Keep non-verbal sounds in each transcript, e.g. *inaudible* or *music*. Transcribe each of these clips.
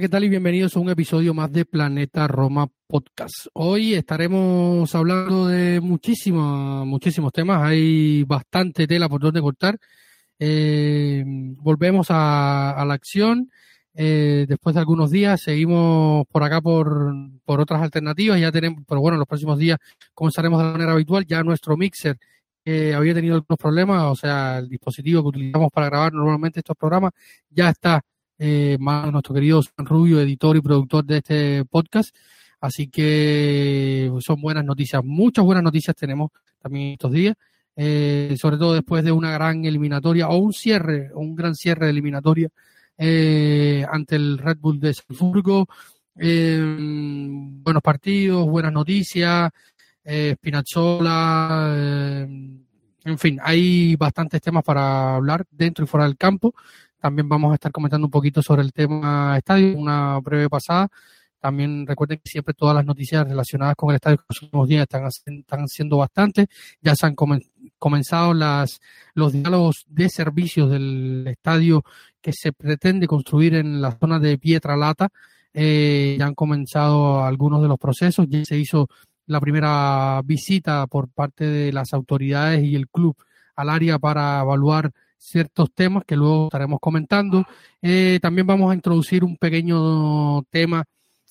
¿Qué tal? Y bienvenidos a un episodio más de Planeta Roma Podcast. Hoy estaremos hablando de muchísimos, muchísimos temas. Hay bastante tela por donde cortar. Eh, volvemos a, la acción. Eh, después de algunos días seguimos por acá por, por otras alternativas. Ya tenemos, pero bueno, en los próximos días comenzaremos de manera habitual. Ya nuestro mixer que había tenido algunos problemas, o sea, el dispositivo que utilizamos para grabar normalmente estos programas ya está eh, nuestro querido Rubio, editor y productor de este podcast. Así que son buenas noticias, muchas buenas noticias tenemos también estos días, eh, sobre todo después de una gran eliminatoria o un cierre, un gran cierre de eliminatoria eh, ante el Red Bull de Salzburgo. Eh, buenos partidos, buenas noticias, eh, Spinazzola, en fin, hay bastantes temas para hablar dentro y fuera del campo. También vamos a estar comentando un poquito sobre el tema estadio, una breve pasada. También recuerden que siempre todas las noticias relacionadas con el estadio en los últimos días están, están siendo bastante. Ya se han comenzado las, los diálogos de servicios del estadio que se pretende construir en la zona de Pietralata. Eh, ya han comenzado algunos de los procesos. Ya se hizo la primera visita por parte de las autoridades y el club al área para evaluar ciertos temas que luego estaremos comentando. Eh, también vamos a introducir un pequeño tema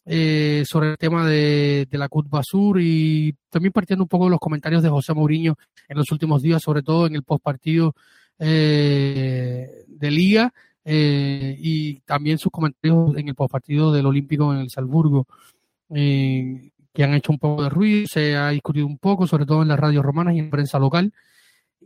eh, sobre el tema de, de la CUT Basur y también partiendo un poco de los comentarios de José Mourinho en los últimos días, sobre todo en el postpartido eh, de Liga eh, y también sus comentarios en el postpartido del Olímpico en el Salzburgo. Eh, que han hecho un poco de ruido, se ha discutido un poco, sobre todo en las radios romanas y en prensa local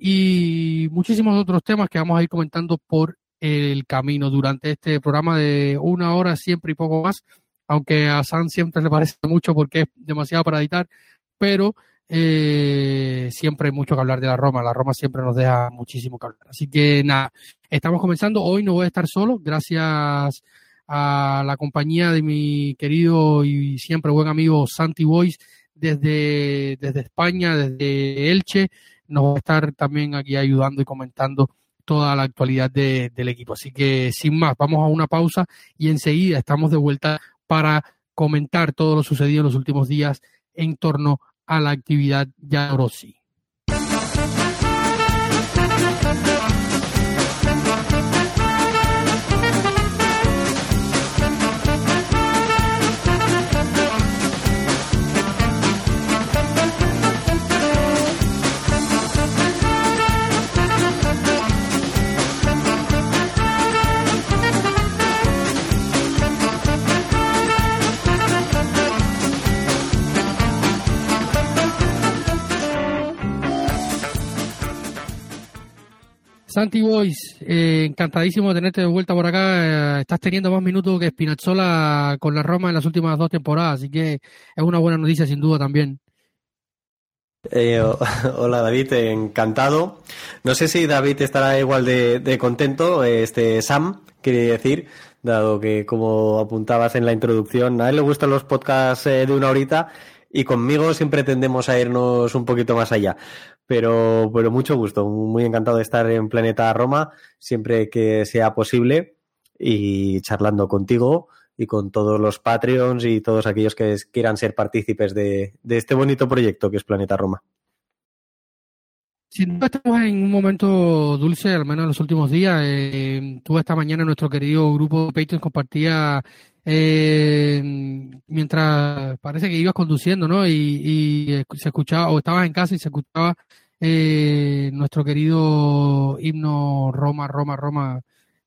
y muchísimos otros temas que vamos a ir comentando por el camino. Durante este programa de una hora siempre y poco más, aunque a San siempre le parece mucho porque es demasiado para editar, pero eh, siempre hay mucho que hablar de la Roma, la Roma siempre nos deja muchísimo que hablar. Así que nada, estamos comenzando, hoy no voy a estar solo, gracias a la compañía de mi querido y siempre buen amigo Santi Boys desde, desde España, desde Elche, nos va a estar también aquí ayudando y comentando toda la actualidad de, del equipo. Así que sin más, vamos a una pausa y enseguida estamos de vuelta para comentar todo lo sucedido en los últimos días en torno a la actividad Rossi. Santi Boys, eh, encantadísimo de tenerte de vuelta por acá. Eh, estás teniendo más minutos que Spinazzola con la Roma en las últimas dos temporadas, así que es una buena noticia sin duda también. Eh, *laughs* hola David, encantado. No sé si David estará igual de, de contento, este Sam, quiere decir, dado que como apuntabas en la introducción, a él le gustan los podcasts de una horita y conmigo siempre tendemos a irnos un poquito más allá. Pero, pero mucho gusto, muy encantado de estar en Planeta Roma siempre que sea posible y charlando contigo y con todos los Patreons y todos aquellos que quieran ser partícipes de, este bonito proyecto que es Planeta Roma. Sin duda estamos en un momento dulce, al menos en los últimos días. Eh, tú esta mañana nuestro querido grupo de Patreons compartía eh, mientras parece que ibas conduciendo, ¿no? Y, se escuchaba, o estabas en casa y se escuchaba eh, nuestro querido himno Roma, Roma, Roma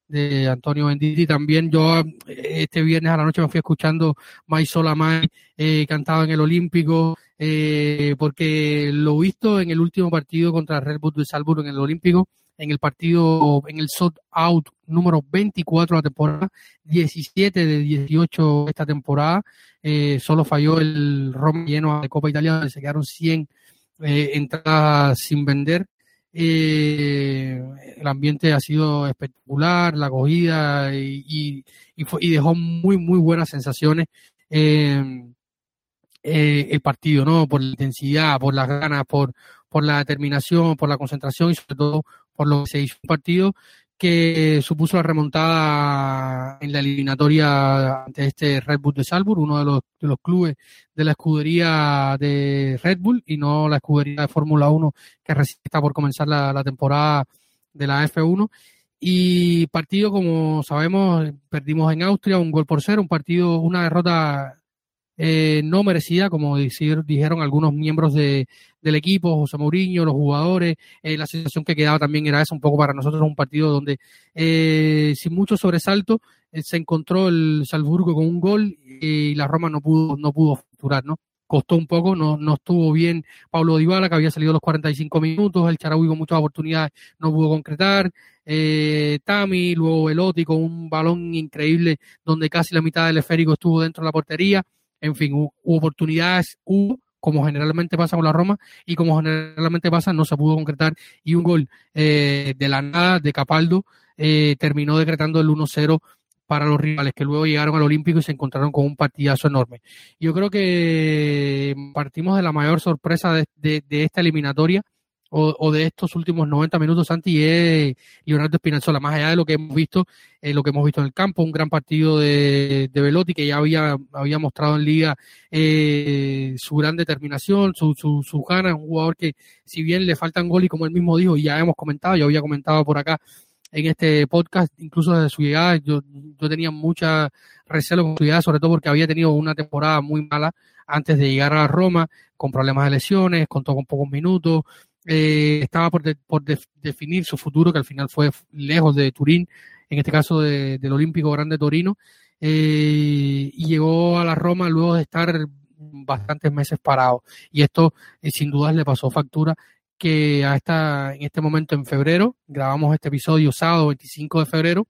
de Antonio Benditi. También yo este viernes a la noche me fui escuchando Mai Sola Mai, eh, cantaba en el Olímpico, eh, porque lo visto en el último partido contra Red Bull de Salzburg en el Olímpico, en el partido, en el sold out número 24 de la temporada, 17 de 18 esta temporada, eh, solo falló el Roma lleno de Copa Italia, donde se quedaron 100 eh, entradas sin vender. Eh, el ambiente ha sido espectacular, la acogida y, y, dejó muy, muy buenas sensaciones. El partido, ¿no? Por la intensidad, por las ganas, por, por la determinación, por la concentración y sobre todo por lo que se hizo un partido que supuso la remontada en la eliminatoria ante este Red Bull de Salzburg, uno de los, de los clubes de la escudería de Red Bull y no la escudería de Fórmula 1 que recién está por comenzar la, la temporada de la F1. Y partido, como sabemos, perdimos en Austria un gol por cero, un partido, una derrota eh, no merecida, como decir, dijeron algunos miembros de, del equipo, José Mourinho, los jugadores, eh, la situación que quedaba también era esa, un poco para nosotros un partido donde eh, sin mucho sobresalto se encontró el Salzburgo con un gol y la Roma no pudo, no pudo facturar, ¿no? Costó un poco, no, no estuvo bien Pablo Dybala, que había salido los 45 minutos, el Charaui con muchas oportunidades no pudo concretar, eh, Tami, luego Velotti con un balón increíble donde casi la mitad del esférico estuvo dentro de la portería, en fin, hubo, oportunidades, hubo, como generalmente pasa con la Roma, y como generalmente pasa, no se pudo concretar, y un gol eh, de la nada de Capaldo eh, terminó decretando el 1-0 para los rivales que luego llegaron al Olímpico y se encontraron con un partidazo enorme. Yo creo que partimos de la mayor sorpresa de esta eliminatoria, o, de estos últimos 90 minutos, Santi, es Leonardo Espinazzola, más allá de lo que hemos visto, eh, lo que hemos visto en el campo, un gran partido de, de Velotti que ya había, había mostrado en liga eh, su gran determinación, su, su, su gana, un jugador que si bien le faltan gol y como él mismo dijo, y ya hemos comentado, yo había comentado por acá en este podcast, incluso desde su llegada, yo, yo tenía mucha recelo con su llegada, sobre todo porque había tenido una temporada muy mala antes de llegar a Roma, con problemas de lesiones, contó con pocos minutos, eh, estaba por, por definir su futuro, que al final fue lejos de Turín, en este caso del Olímpico Grande Torino, eh, y llegó a la Roma luego de estar bastantes meses parado. Y esto eh, sin dudas le pasó factura que a esta, en este momento en febrero, grabamos este episodio sábado 25 de febrero,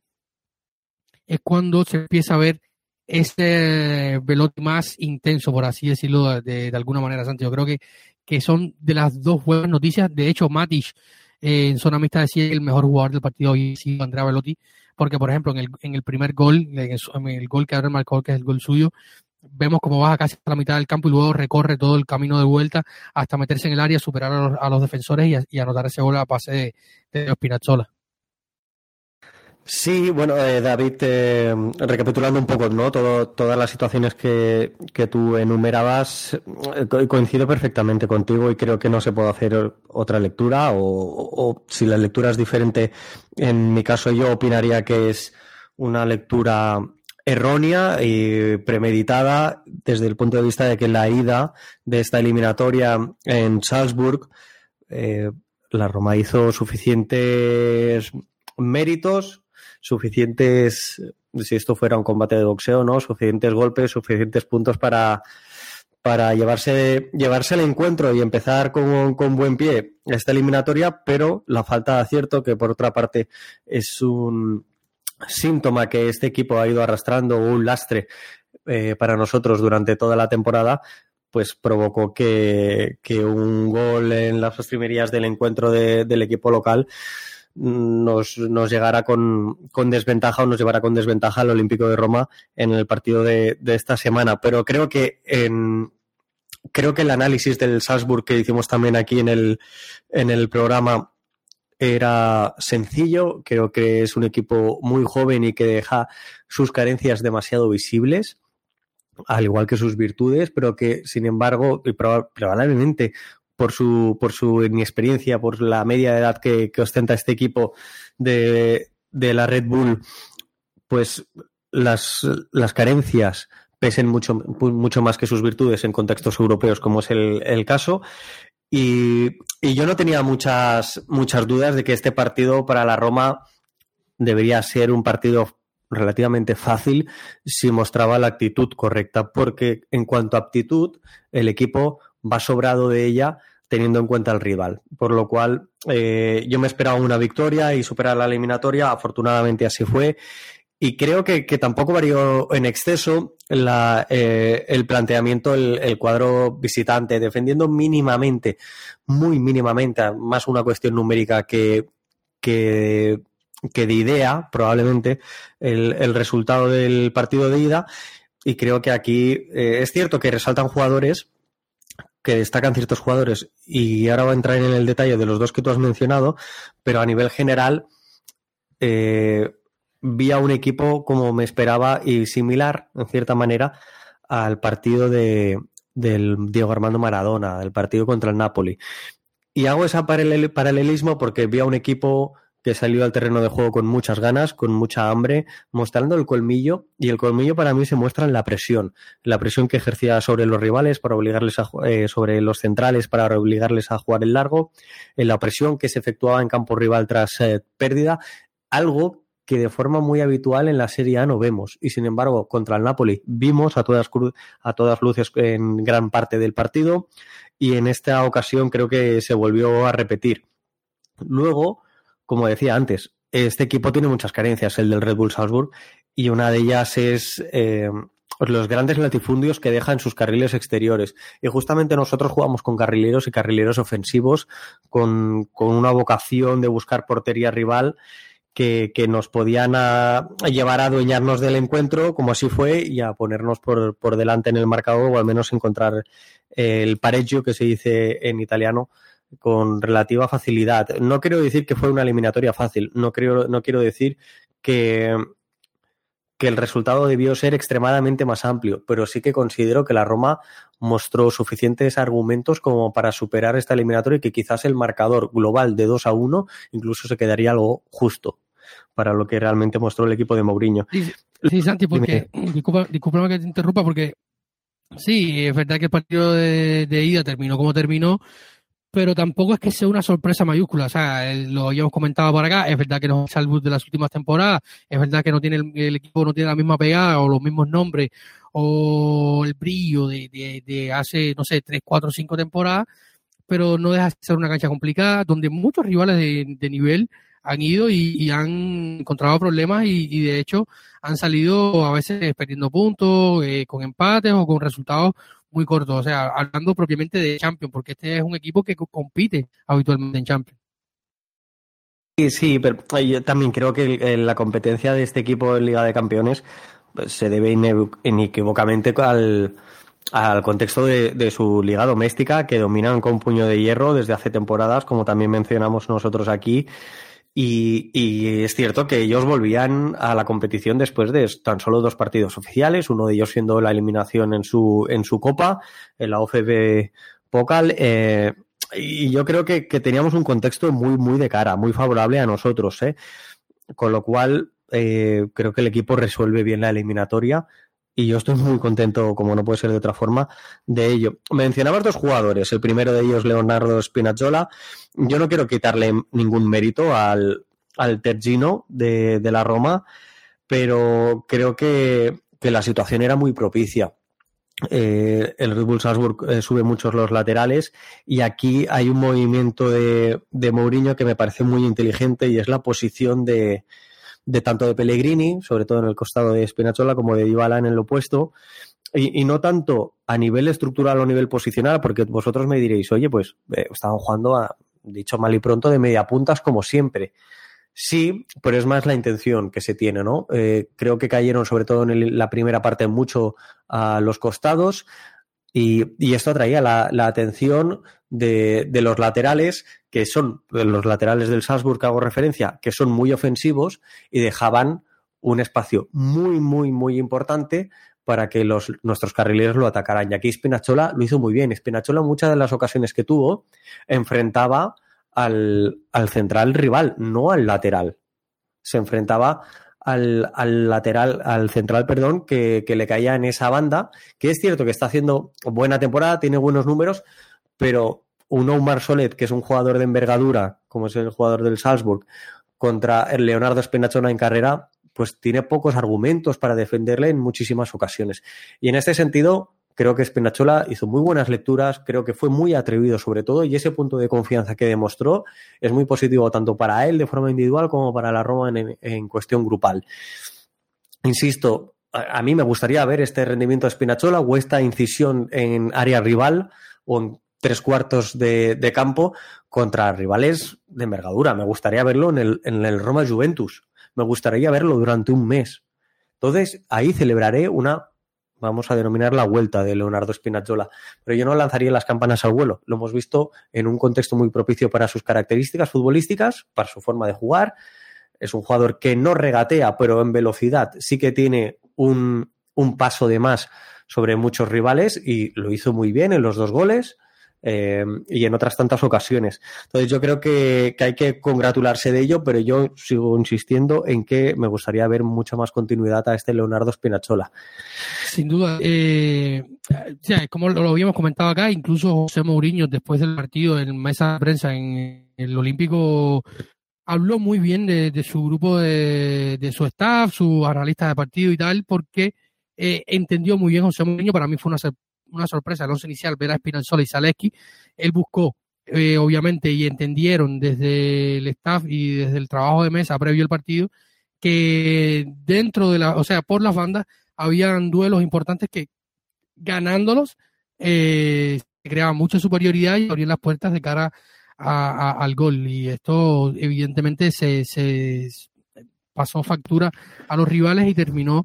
es cuando se empieza a ver ese velote más intenso, por así decirlo de, de, alguna manera, Santi. Yo creo que, que son de las dos buenas noticias. De hecho, Matic eh, en zona mixta decía que el mejor jugador del partido hoy ha sido Andrea Velotti, porque por ejemplo en el, en el primer gol, en el, gol que abre marcó, que es el gol suyo, vemos cómo baja casi a la mitad del campo y luego recorre todo el camino de vuelta hasta meterse en el área, superar a los, defensores y, anotar ese gol a pase de, de Spinazzola. Sí, bueno, eh, David, eh, recapitulando un poco, ¿no? Todo, todas las situaciones que, que tú enumerabas, eh, coincido perfectamente contigo y creo que no se puede hacer otra lectura o, o, si la lectura es diferente, en mi caso yo opinaría que es una lectura errónea y premeditada desde el punto de vista de que la ida de esta eliminatoria en Salzburg, eh, la Roma hizo suficientes méritos suficientes, si esto fuera un combate de boxeo, ¿no? Suficientes golpes, suficientes puntos para, para llevarse, llevarse el encuentro y empezar con, con buen pie esta eliminatoria, pero la falta de acierto, que por otra parte es un síntoma que este equipo ha ido arrastrando, un lastre eh, para nosotros durante toda la temporada, pues provocó que, que un gol en las postrimerías del encuentro de, del equipo local nos, nos llegará con, con, desventaja o nos llevará con desventaja al Olímpico de Roma en el partido de, de esta semana. Pero creo que en, creo que el análisis del Salzburg que hicimos también aquí en el, en el programa era sencillo. Creo que es un equipo muy joven y que deja sus carencias demasiado visibles, al igual que sus virtudes, pero que, sin embargo, probablemente por su, por su inexperiencia, por la media de edad que, ostenta este equipo de, de, la Red Bull, pues las, las carencias pesen mucho, mucho más que sus virtudes en contextos europeos, como es el, el caso. Y, y, yo no tenía muchas, muchas dudas de que este partido para la Roma debería ser un partido relativamente fácil si mostraba la actitud correcta, porque en cuanto a aptitud, el equipo va sobrado de ella teniendo en cuenta el rival. Por lo cual, eh, yo me esperaba una victoria y superar la eliminatoria. Afortunadamente así fue. Y creo que, que tampoco varió en exceso eh, el planteamiento, el, cuadro visitante, defendiendo mínimamente, muy mínimamente, más una cuestión numérica que, que, que de idea, probablemente, el, el, resultado del partido de ida. Y creo que aquí eh, es cierto que resaltan jugadores, que destacan ciertos jugadores, y ahora voy a entrar en el detalle de los dos que tú has mencionado, pero a nivel general, eh, vi a un equipo como me esperaba y similar, en cierta manera, al partido de, del Diego Armando Maradona, el partido contra el Napoli. Y hago ese paralelismo porque vi a un equipo que salió al terreno de juego con muchas ganas, con mucha hambre, mostrando el colmillo, y el colmillo para mí se muestra en la presión, la presión que ejercía sobre los rivales para obligarles a eh, sobre los centrales para obligarles a jugar el largo, en la presión que se efectuaba en campo rival tras eh, pérdida, algo que de forma muy habitual en la Serie A no vemos. Y sin embargo, contra el Napoli vimos a todas, a todas luces en gran parte del partido. Y en esta ocasión creo que se volvió a repetir. Luego, como decía antes, este equipo tiene muchas carencias, el del Red Bull Salzburg, y una de ellas es eh, los grandes latifundios que dejan sus carriles exteriores. Y justamente nosotros jugamos con carrileros y carrileros ofensivos, con, con una vocación de buscar portería rival que, que nos podían a, a llevar a adueñarnos del encuentro, como así fue, y a ponernos por, por delante en el marcador, o al menos encontrar el pareggio que se dice en italiano con relativa facilidad. No quiero decir que fue una eliminatoria fácil, no, creo, no quiero decir que, que el resultado debió ser extremadamente más amplio, pero sí que considero que la Roma mostró suficientes argumentos como para superar esta eliminatoria y que quizás el marcador global de 2 a 1 incluso se quedaría algo justo para lo que realmente mostró el equipo de Mourinho. Sí, sí Santi, porque, disculpa, disculpa que te interrumpa, porque sí, es verdad que el partido de, de ida terminó como terminó, pero tampoco es que sea una sorpresa mayúscula. O sea, lo habíamos comentado por acá, es verdad que no es el de las últimas temporadas, es verdad que no tiene el, el, equipo no tiene la misma pegada o los mismos nombres o el brillo de, de, de hace, no sé, tres, cuatro, cinco temporadas, pero no deja de ser una cancha complicada donde muchos rivales de, de nivel han ido y, y han encontrado problemas y, y, de hecho han salido a veces perdiendo puntos, eh, con empates o con resultados muy cortos. O sea, hablando propiamente de Champions, porque este es un equipo que compite habitualmente en Champions. Sí, sí, pero yo también creo que la competencia de este equipo en Liga de Campeones pues, se debe inequívocamente al, al contexto de, de, su liga doméstica, que dominan con puño de hierro desde hace temporadas, como también mencionamos nosotros aquí, y, es cierto que ellos volvían a la competición después de tan solo dos partidos oficiales, uno de ellos siendo la eliminación en su, en su copa, en la OFB Pokal. Eh, y yo creo que, que, teníamos un contexto muy, muy de cara, muy favorable a nosotros. ¿eh? Con lo cual, eh, creo que el equipo resuelve bien la eliminatoria y yo estoy muy contento, como no puede ser de otra forma, de ello. Mencionabas dos jugadores, el primero de ellos Leonardo Spinazzola. Yo no quiero quitarle ningún mérito al, al Tergino de, de la Roma, pero creo que, que, la situación era muy propicia. Eh, el Red Bull Salzburg eh, sube muchos los laterales y aquí hay un movimiento de, de Mourinho que me parece muy inteligente y es la posición de, de tanto de Pellegrini, sobre todo en el costado de Spinazzola, como de Dybala en el opuesto, y, no tanto a nivel estructural o a nivel posicional, porque vosotros me diréis, oye, pues eh, estaban jugando a, dicho mal y pronto, de media puntas como siempre. Sí, pero es más la intención que se tiene, ¿no? Eh, creo que cayeron sobre todo en la primera parte mucho a los costados, y, esto atraía la, la atención de, de, los laterales, que son los laterales del Salzburg que hago referencia, que son muy ofensivos y dejaban un espacio muy, muy, muy importante para que los, nuestros carrileros lo atacaran. Y aquí Spinachola lo hizo muy bien. Spinachola, muchas de las ocasiones que tuvo, enfrentaba al, al central rival, no al lateral. Se enfrentaba al, al, lateral, al central, perdón, que, que, le caía en esa banda, que es cierto que está haciendo buena temporada, tiene buenos números, pero un Omar Solet, que es un jugador de envergadura, como es el jugador del Salzburg, contra el Leonardo Spinazzola en carrera, pues tiene pocos argumentos para defenderle en muchísimas ocasiones. Y en este sentido, creo que Spinazzola hizo muy buenas lecturas, creo que fue muy atrevido sobre todo, y ese punto de confianza que demostró es muy positivo tanto para él de forma individual como para la Roma en, en cuestión grupal. Insisto, a, mí me gustaría ver este rendimiento de Spinazzola o esta incisión en área rival o en tres cuartos de, de campo contra rivales de envergadura. Me gustaría verlo en el, en el Roma Juventus. Me gustaría verlo durante un mes. Entonces, ahí celebraré una, vamos a denominar la vuelta de Leonardo Spinazzola. Pero yo no lanzaría las campanas al vuelo. Lo hemos visto en un contexto muy propicio para sus características futbolísticas, para su forma de jugar. Es un jugador que no regatea, pero en velocidad sí que tiene un, un paso de más sobre muchos rivales y lo hizo muy bien en los dos goles eh, y en otras tantas ocasiones. Entonces yo creo que, que, hay que congratularse de ello, pero yo sigo insistiendo en que me gustaría ver mucha más continuidad a este Leonardo Spinazzola. Sin duda, eh, ya, como lo, habíamos comentado acá, incluso José Mourinho después del partido en mesa de prensa en el Olímpico habló muy bien de, de su grupo de, de, su staff, sus analistas de partido y tal, porque eh, entendió muy bien José Mourinho, para mí fue una una sorpresa el once inicial ver a Spinazzola y Zaleski. Él buscó, eh, obviamente, y entendieron desde el staff y desde el trabajo de mesa previo al partido que dentro de la, o sea, por las bandas, habían duelos importantes que ganándolos eh, creaba mucha superioridad y abrían las puertas de cara a, al gol. Y esto, evidentemente, se, se pasó factura a los rivales y terminó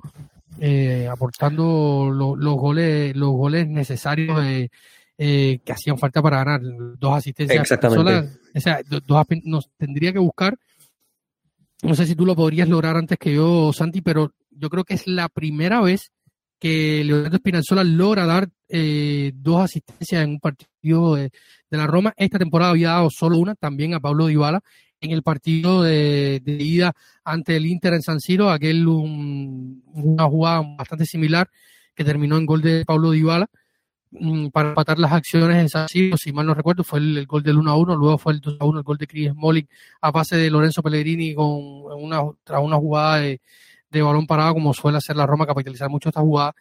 eh, aportando lo, los goles los goles necesarios eh, eh, que hacían falta para ganar dos asistencias Exactamente. o sea dos, nos tendría que buscar no sé si tú lo podrías lograr antes que yo Santi pero yo creo que es la primera vez que Leonardo Spinazzola logra dar eh, dos asistencias en un partido de, de, la Roma. Esta temporada había dado solo una, también a Pablo Dybala, en el partido de, ida ante el Inter en San Siro, aquel un, una jugada bastante similar que terminó en gol de Pablo Dybala mm, para empatar las acciones en San Siro, si mal no recuerdo, fue el, gol del 1 a 1, luego fue el 2 a 1, el gol de Chris Smalling a pase de Lorenzo Pellegrini con una, tras una jugada de, balón parado, como suele hacer la Roma, capitalizar mucho esta jugada.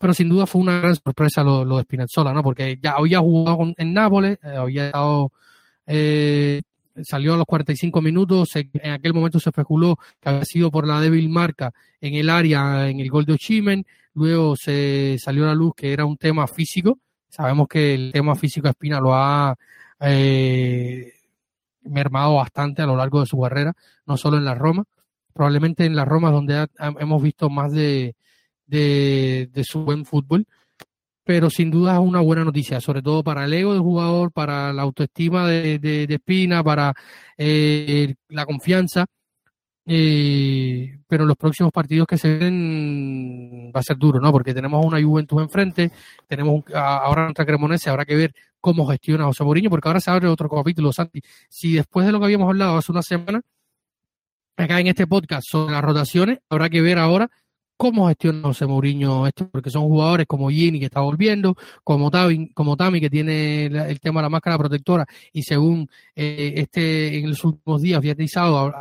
Pero sin duda fue una gran sorpresa lo, lo de Spinazzola, ¿no? Porque ya había jugado en Nápoles, eh, había estado eh, salió a los 45 minutos, en aquel momento se especuló que había sido por la débil marca en el área, en el gol de Ochimen, luego se salió a la luz que era un tema físico, sabemos que el tema físico Espina lo ha eh, mermado bastante a lo largo de su carrera, no solo en la Roma, probablemente en la Roma donde ha, hemos visto más de, de su buen fútbol, pero sin duda es una buena noticia, sobre todo para el ego del jugador, para la autoestima de, de, de Espina, para eh, la confianza. Eh, pero los próximos partidos que se ven va a ser duro, ¿no? Porque tenemos una Juventus enfrente, tenemos ahora nuestra Cremonese, habrá que ver cómo gestiona José Mourinho, porque ahora se abre otro capítulo, Santi. Si después de lo que habíamos hablado hace una semana, acá en este podcast sobre las rotaciones, habrá que ver ahora cómo gestiona José Mourinho esto, porque son jugadores como Gini que está volviendo, como Tami, como Tami que tiene el tema de la máscara protectora y según eh, este en los últimos días viatizado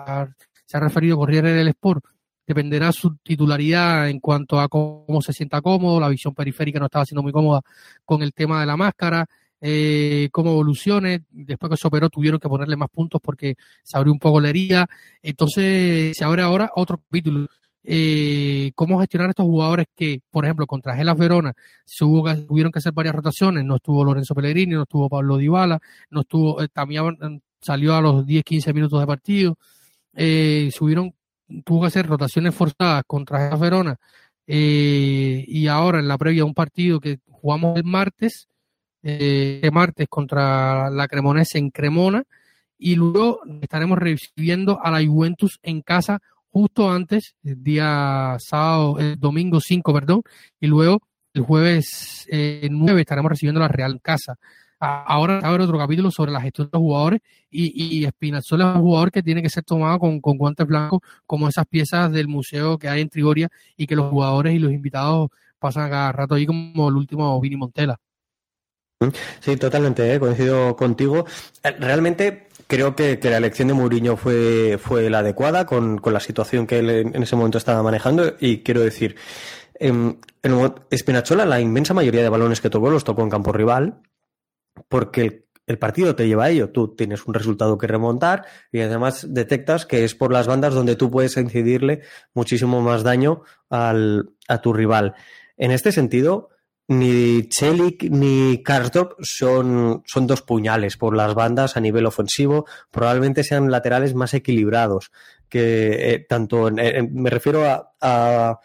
se ha referido a Corriere del Sport, dependerá su titularidad en cuanto a cómo se sienta cómodo, la visión periférica no estaba siendo muy cómoda con el tema de la máscara, eh, cómo evolucione, después que se operó tuvieron que ponerle más puntos porque se abrió un poco la herida, entonces se abre ahora otro capítulo eh, cómo gestionar estos jugadores que, por ejemplo, contra Gelas Verona tuvieron que hacer varias rotaciones, no estuvo Lorenzo Pellegrini, no estuvo Pablo Dybala, no estuvo, eh, también salió a los 10, 15 minutos de partido, eh, subieron, tuvo que hacer rotaciones forzadas contra Gelas Verona, y ahora en la previa de un partido que jugamos el martes, el martes contra la Cremonese en Cremona, y luego estaremos recibiendo a la Juventus en casa justo antes, el día sábado, el domingo 5, perdón, y luego el jueves eh, 9 estaremos recibiendo la Real Casa. ahora abre otro capítulo sobre la gestión de los jugadores y, y Espinazzola es un jugador que tiene que ser tomado con, con guantes blancos como esas piezas del museo que hay en Trigoria y que los jugadores y los invitados pasan cada rato ahí como el último Vini Montela. Sí, totalmente, ¿eh? coincido contigo. Eh, realmente creo que, la elección de Mourinho fue, fue la adecuada con, con la situación que él en ese momento estaba manejando y quiero decir, en, en Espinachola la inmensa mayoría de balones que tocó los tocó en campo rival porque el, partido te lleva a ello. Tú tienes un resultado que remontar y además detectas que es por las bandas donde tú puedes incidirle muchísimo más daño al, a tu rival. En este sentido, ni Chelik ni Karsdorp son, son dos puñales por las bandas a nivel ofensivo. Probablemente sean laterales más equilibrados. Que eh, tanto me refiero a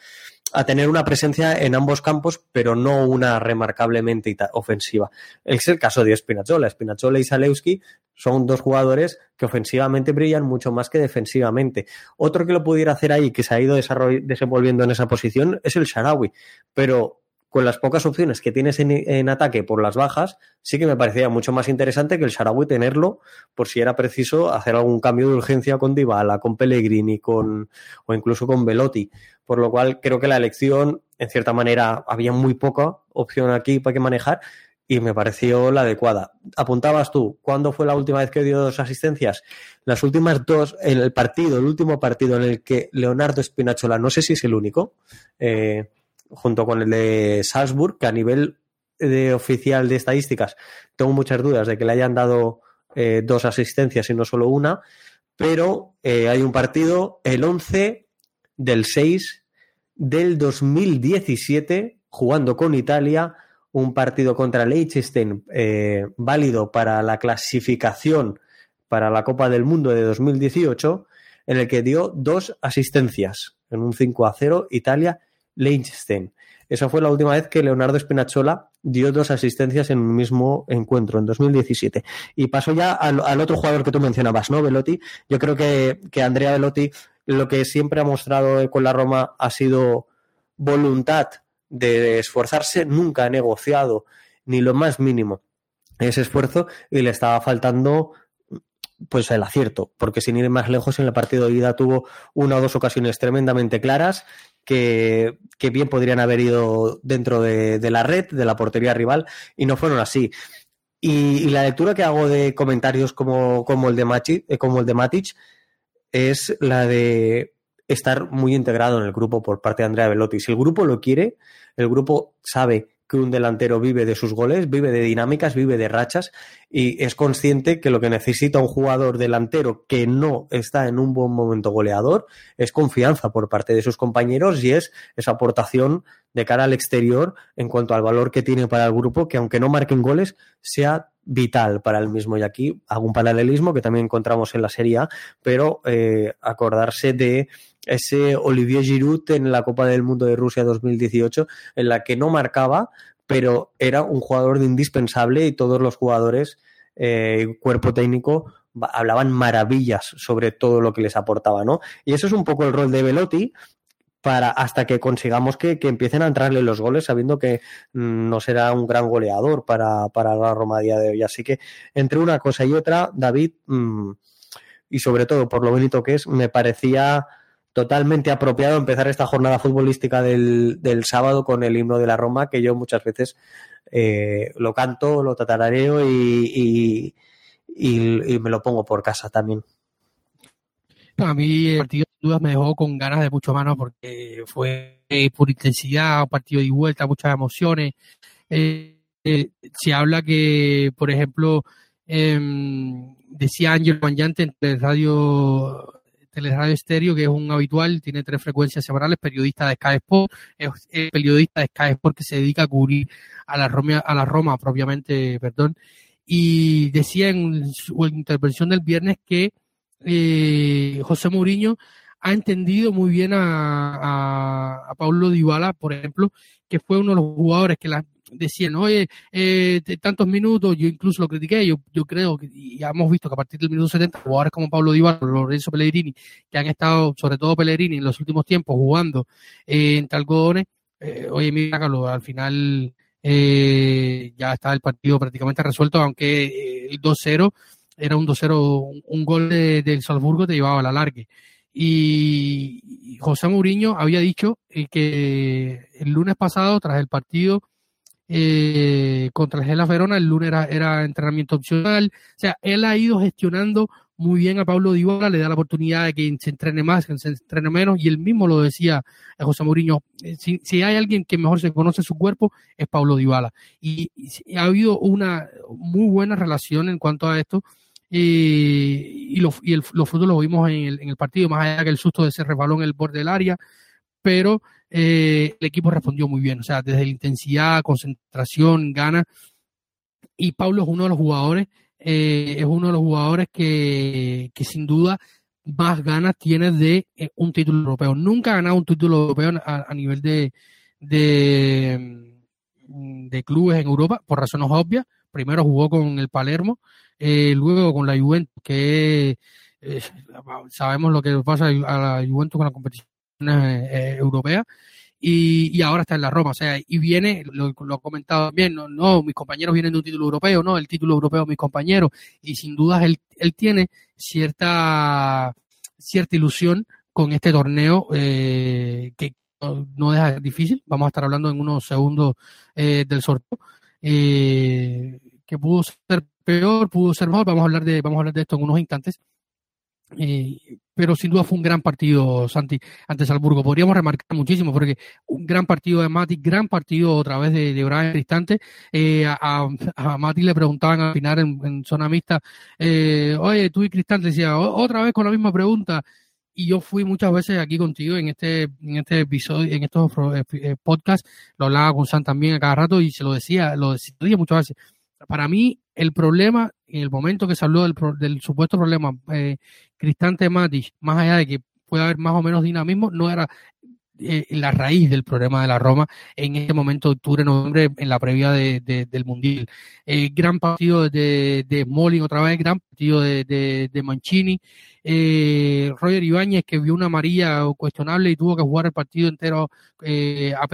a tener una presencia en ambos campos, pero no una remarcablemente ofensiva. Es el caso de Spinazzola. Spinazzola y Salewski son dos jugadores que ofensivamente brillan mucho más que defensivamente. Otro que lo pudiera hacer ahí, que se ha ido desenvolviendo en esa posición, es el Sharawi. Pero con las pocas opciones que tienes en, ataque por las bajas, sí que me parecía mucho más interesante que el Sharawi tenerlo por si era preciso hacer algún cambio de urgencia con Dybala, con Pellegrini, con, o incluso con Velotti. Por lo cual creo que la elección, en cierta manera, había muy poca opción aquí para que manejar y me pareció la adecuada. Apuntabas tú, ¿cuándo fue la última vez que dio dos asistencias? Las últimas dos, en el partido, el último partido en el que Leonardo Spinachola, no sé si es el único, eh, junto con el de Salzburg, que a nivel de oficial de estadísticas tengo muchas dudas de que le hayan dado eh, dos asistencias y no solo una, pero eh, hay un partido, el 11 del 6 del 2017, jugando con Italia, un partido contra Liechtenstein eh, válido para la clasificación para la Copa del Mundo de 2018, en el que dio dos asistencias en un 5 a 0 Italia Liechtenstein. Esa fue la última vez que Leonardo Spinazzola dio dos asistencias en un mismo encuentro, en 2017. Y paso ya al, otro jugador que tú mencionabas, ¿no? Velotti. Yo creo que, que Andrea Velotti lo que siempre ha mostrado con la Roma ha sido voluntad de esforzarse, nunca ha negociado ni lo más mínimo ese esfuerzo y le estaba faltando pues el acierto, porque sin ir más lejos en el partido de ida tuvo una o dos ocasiones tremendamente claras que, bien podrían haber ido dentro de, la red, de la portería rival, y no fueron así. Y, la lectura que hago de comentarios como, como, el de Matic, eh, como el de Matic es la de estar muy integrado en el grupo por parte de Andrea Velotti. Si el grupo lo quiere, el grupo sabe que un delantero vive de sus goles, vive de dinámicas, vive de rachas y es consciente que lo que necesita un jugador delantero que no está en un buen momento goleador es confianza por parte de sus compañeros y es esa aportación de cara al exterior en cuanto al valor que tiene para el grupo, que aunque no marquen goles, sea vital para el mismo. Y aquí hago un paralelismo que también encontramos en la Serie pero eh, acordarse de ese Olivier Giroud en la Copa del Mundo de Rusia 2018, en la que no marcaba, pero era un jugador de indispensable y todos los jugadores, eh, cuerpo técnico, hablaban maravillas sobre todo lo que les aportaba, ¿no? Y eso es un poco el rol de Velotti, para hasta que consigamos que, empiecen a entrarle los goles, sabiendo que mm, no será un gran goleador para, para la Roma a día de hoy. Así que entre una cosa y otra, David, mm, y sobre todo por lo bonito que es, me parecía totalmente apropiado empezar esta jornada futbolística del, del sábado con el himno de la Roma, que yo muchas veces eh, lo canto, lo tatarareo y, y, me lo pongo por casa también. A mí el partido de dudas me dejó con ganas de mucho mano porque fue por intensidad, un partido de vuelta, muchas emociones. Eh, eh, se habla que, por ejemplo, em, decía Ángel Mañante en el radio Teleradio Estéreo, que es un habitual, tiene tres frecuencias semanales, periodista de Sky Sport, es, periodista de Sky Sport que se dedica a cubrir a la Roma, a la Roma propiamente, perdón, y decía en su intervención del viernes que eh, José Mourinho ha entendido muy bien a, a, Paulo Dybala, por ejemplo, que fue uno de los jugadores que la, decían, oye, eh, tantos minutos, yo incluso lo critiqué, yo, yo creo que ya hemos visto que a partir del minuto 70, jugadores como Pablo Dybala, Lorenzo Pellegrini, que han estado, sobre todo Pellegrini, en los últimos tiempos jugando eh, entre algodones, eh, oye, mira, Carlos, al final eh, ya está el partido prácticamente resuelto, aunque eh, el 2-0 era un 2-0, un gol del de Salzburgo te llevaba a la largue. Y José Mourinho había dicho eh, que el lunes pasado, tras el partido eh, contra el Gela Verona, el lunes era, era, entrenamiento opcional. O sea, él ha ido gestionando muy bien a Pablo Dybala, le da la oportunidad de que se entrene más, que se entrene menos, y él mismo lo decía eh, José Mourinho, si, si, hay alguien que mejor se conoce su cuerpo, es Pablo Dybala. Y, ha habido una muy buena relación en cuanto a esto y, lo, y el, los frutos los vimos en el, en el, partido, más allá que el susto de ese resbalón en el borde del área, pero eh, el equipo respondió muy bien, o sea, desde la intensidad, concentración, gana. Y Pablo es uno de los jugadores, eh, es uno de los jugadores que, que sin duda más ganas tiene de eh, un título europeo. Nunca ha ganado un título europeo a, nivel de, de, de clubes en Europa, por razones obvias. Primero jugó con el Palermo, eh, luego con la Juventus, que sabemos lo que pasa a la Juventus con la competición eh, europea, y, y, ahora está en la Roma, o sea, y viene, lo, lo he comentado bien, no, no, mis compañeros vienen de un título europeo, no, el título europeo mis compañeros, y sin duda él, él tiene cierta, cierta ilusión con este torneo eh, que no deja difícil, vamos a estar hablando en unos segundos eh, del sorteo, eh, que pudo ser peor, pudo ser mejor, vamos a hablar de, vamos a hablar de esto en unos instantes. Eh, pero sin duda fue un gran partido, Santi, ante Salzburgo. Podríamos remarcar muchísimo, porque un gran partido de Mati, gran partido otra vez de, de Brian Cristante. Eh, a, a, Mati le preguntaban al final en, en zona mixta, eh, oye, tú y Cristante, decía, otra vez con la misma pregunta. Y yo fui muchas veces aquí contigo en este, en este episodio, en estos eh, podcasts, lo hablaba con San también a cada rato y se lo decía, lo decía muchas veces. Para mí, el problema, en el momento que se habló del, del supuesto problema eh, Cristante Matic, más allá de que puede haber más o menos dinamismo, no era eh, la raíz del problema de la Roma en este momento octubre, noviembre, en la previa de, de, del Mundial. Eh, gran partido de, de Smalling otra vez, gran partido de Mancini. Eh, Roger Ibáñez que vio una amarilla cuestionable y tuvo que jugar el partido entero eh, a,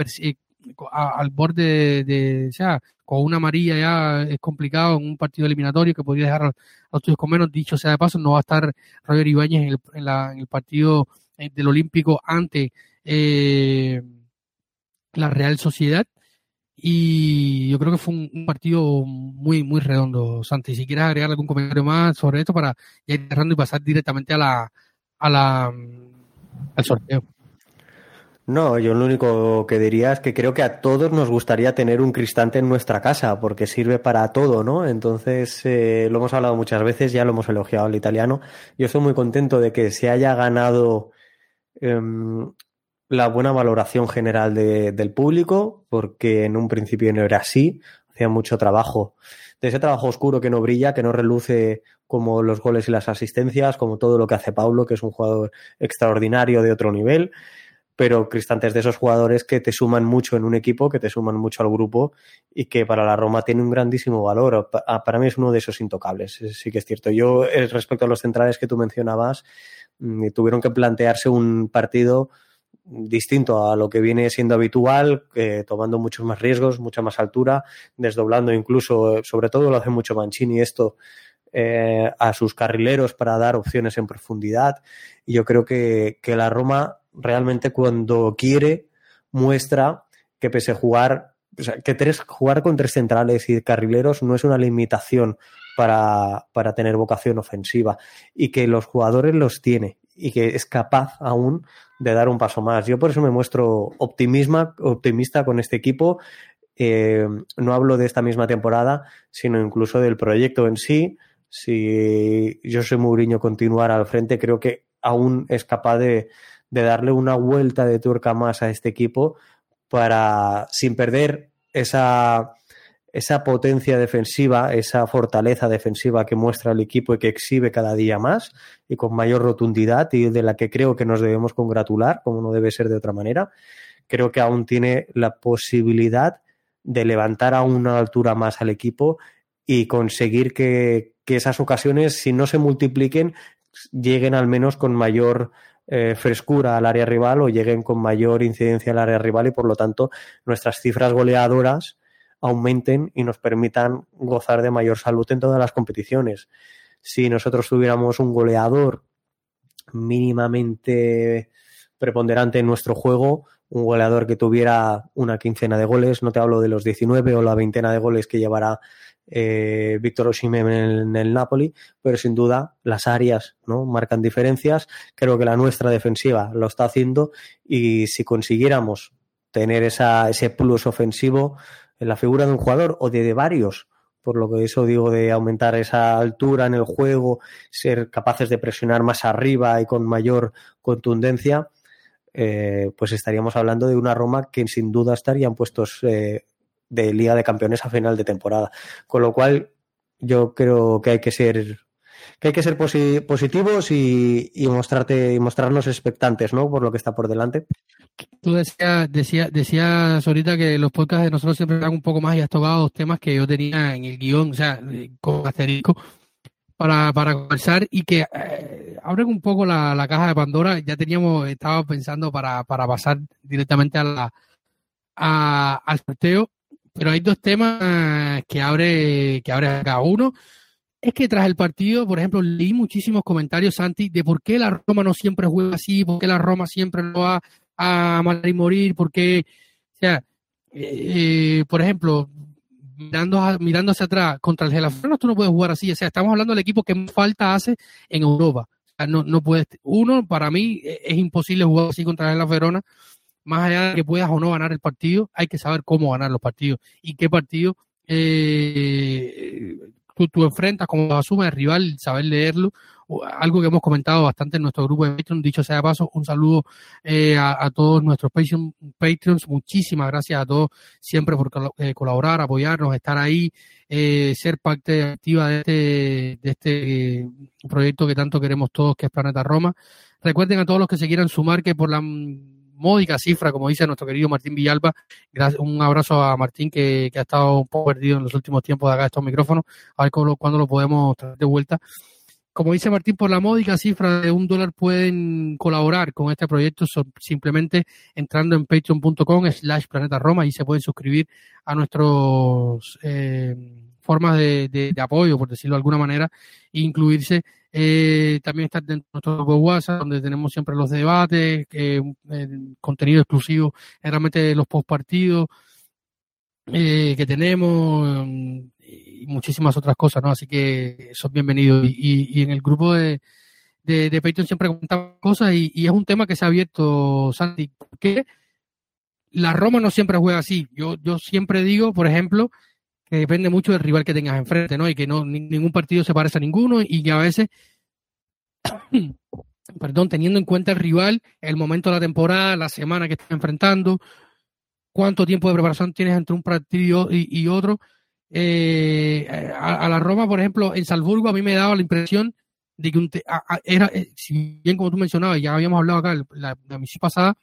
al borde de, o sea, con una amarilla ya es complicado en un partido eliminatorio que podría dejar a los tuyos con menos. Dicho sea de paso, no va a estar Roger Ibáñez en el, en la, en el partido del Olímpico ante eh, la Real Sociedad. Y yo creo que fue un, partido muy, muy redondo, Santi. Si quieres agregar algún comentario más sobre esto para ir cerrando y pasar directamente a la, a la, al sorteo. No, yo lo único que diría es que creo que a todos nos gustaría tener un cristante en nuestra casa, porque sirve para todo, ¿no? Entonces, eh, lo hemos hablado muchas veces, ya lo hemos elogiado al italiano. Yo estoy muy contento de que se haya ganado eh, la buena valoración general de, del público, porque en un principio no era así, hacía mucho trabajo, de ese trabajo oscuro que no brilla, que no reluce como los goles y las asistencias, como todo lo que hace Paulo, que es un jugador extraordinario de otro nivel pero Cristante es de esos jugadores que te suman mucho en un equipo, que te suman mucho al grupo y que para la Roma tiene un grandísimo valor. Para mí es uno de esos intocables, sí que es cierto. Yo, eh, respecto a los centrales que tú mencionabas, mm, tuvieron que plantearse un partido distinto a lo que viene siendo habitual, tomando muchos más riesgos, mucha más altura, desdoblando incluso, sobre todo lo hace mucho Mancini esto, eh, a sus carrileros para dar opciones en profundidad. Y yo creo que, que la Roma realmente cuando quiere muestra que pese a jugar, o sea, que tres, jugar con tres centrales y carrileros no es una limitación para, para tener vocación ofensiva y que los jugadores los tiene y que es capaz aún de dar un paso más. Yo por eso me muestro optimismo, optimista con este equipo. Eh, no hablo de esta misma temporada, sino incluso del proyecto en sí. Si José Mourinho continuara al frente, creo que aún es capaz de, de darle una vuelta de tuerca más a este equipo para, sin perder esa, esa potencia defensiva, esa fortaleza defensiva que muestra el equipo y que exhibe cada día más y con mayor rotundidad y de la que creo que nos debemos congratular, como no debe ser de otra manera, creo que aún tiene la posibilidad de levantar a una altura más al equipo y conseguir que, que esas ocasiones, si no se multipliquen, lleguen al menos con mayor eh, frescura al área rival o lleguen con mayor incidencia al área rival y por lo tanto nuestras cifras goleadoras aumenten y nos permitan gozar de mayor salud en todas las competiciones. Si nosotros tuviéramos un goleador mínimamente preponderante en nuestro juego, un goleador que tuviera una quincena de goles, no te hablo de los 19 o la veintena de goles que llevará eh, Víctor Osimhen en, el Napoli, pero sin duda las áreas no marcan diferencias. Creo que la nuestra defensiva lo está haciendo y si consiguiéramos tener ese plus ofensivo en la figura de un jugador o de, varios, por lo que eso digo de aumentar esa altura en el juego, ser capaces de presionar más arriba y con mayor contundencia, eh, pues estaríamos hablando de una Roma que sin duda estarían puestos eh, de Liga de Campeones a final de temporada. Con lo cual, yo creo que hay que ser que hay que ser positivos y, mostrarte y mostrarnos expectantes, ¿no? Por lo que está por delante. Tú decías, decía, decías ahorita que los podcasts de nosotros siempre eran un poco más y has tocado temas que yo tenía en el guion, o sea, con asterisco para, para conversar y que eh, abren un poco la, la, caja de Pandora. Ya teníamos, estaba pensando para, para pasar directamente a la, a, al sorteo, pero hay dos temas que abre, que abre cada uno. Es que tras el partido, por ejemplo, leí muchísimos comentarios, Santi, de por qué la Roma no siempre juega así, por qué la Roma siempre lo va a matar y morir, porque, o sea, eh, por ejemplo, mirando, mirando hacia atrás, contra el Gelafrano tú no puedes jugar así. O sea, estamos hablando del equipo que más falta hace en Europa. No, no puedes. Uno, para mí e, es imposible jugar así contra el Verona. Más allá de que puedas o no ganar el partido, hay que saber cómo ganar los partidos y qué partido eh, tú, tú enfrentas, cómo asume el rival, saber leerlo algo que hemos comentado bastante en nuestro grupo de Patreon. Dicho sea de paso, un saludo eh, a, todos nuestros Patreon, Patreons. Muchísimas gracias a todos siempre por eh, colaborar, apoyarnos, estar ahí, eh, ser parte activa de este, de este proyecto que tanto queremos todos, que es Planeta Roma. Recuerden a todos los que se quieran sumar que por la módica cifra, como dice nuestro querido Martín Villalba. Gracias, un abrazo a Martín que, que, ha estado un poco perdido en los últimos tiempos de acá estos micrófonos. A ver cuándo lo podemos traer de vuelta como dice Martín, por la módica cifra de un dólar pueden colaborar con este proyecto simplemente entrando en patreon.com slash planeta Roma y se pueden suscribir a nuestras eh, formas de, apoyo, por decirlo de alguna manera, e incluirse. Eh, también está dentro de nuestro grupo WhatsApp, donde tenemos siempre los debates, eh, contenido exclusivo, realmente los post partidos que tenemos y muchísimas otras cosas, ¿no? Así que son bienvenidos. Y, y, en el grupo de, de, de siempre comentamos cosas y, y, es un tema que se ha abierto, Santi, porque la Roma no siempre juega así. Yo, yo siempre digo, por ejemplo, que depende mucho del rival que tengas enfrente, ¿no? Y que no ningún partido se parece a ninguno y que a veces, *coughs* perdón, teniendo en cuenta el rival, el momento de la temporada, la semana que estás enfrentando, cuánto tiempo de preparación tienes entre un partido y, otro, eh, a, la Roma, por ejemplo, en Salzburgo a mí me daba la impresión de que un era, eh, si bien como tú mencionabas, ya habíamos hablado acá la, la misión pasada,